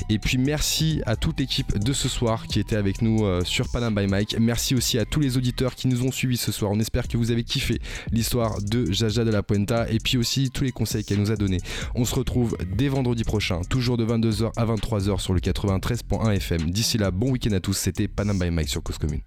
Speaker 1: Et puis merci à toute l'équipe de ce soir qui était avec nous euh, sur Panam by Mike. Merci aussi à tous les auditeurs qui nous ont suivis ce soir. On espère que vous avez kiffé l'histoire de Jaja de la Puenta et puis aussi tous les conseils qu'elle nous a donnés. On se retrouve dès vendredi prochain, toujours de 22h à 23h sur le 93.1 FM. D'ici là, bon week-end à tous. C'était Panam by Mike sur Cause Commune.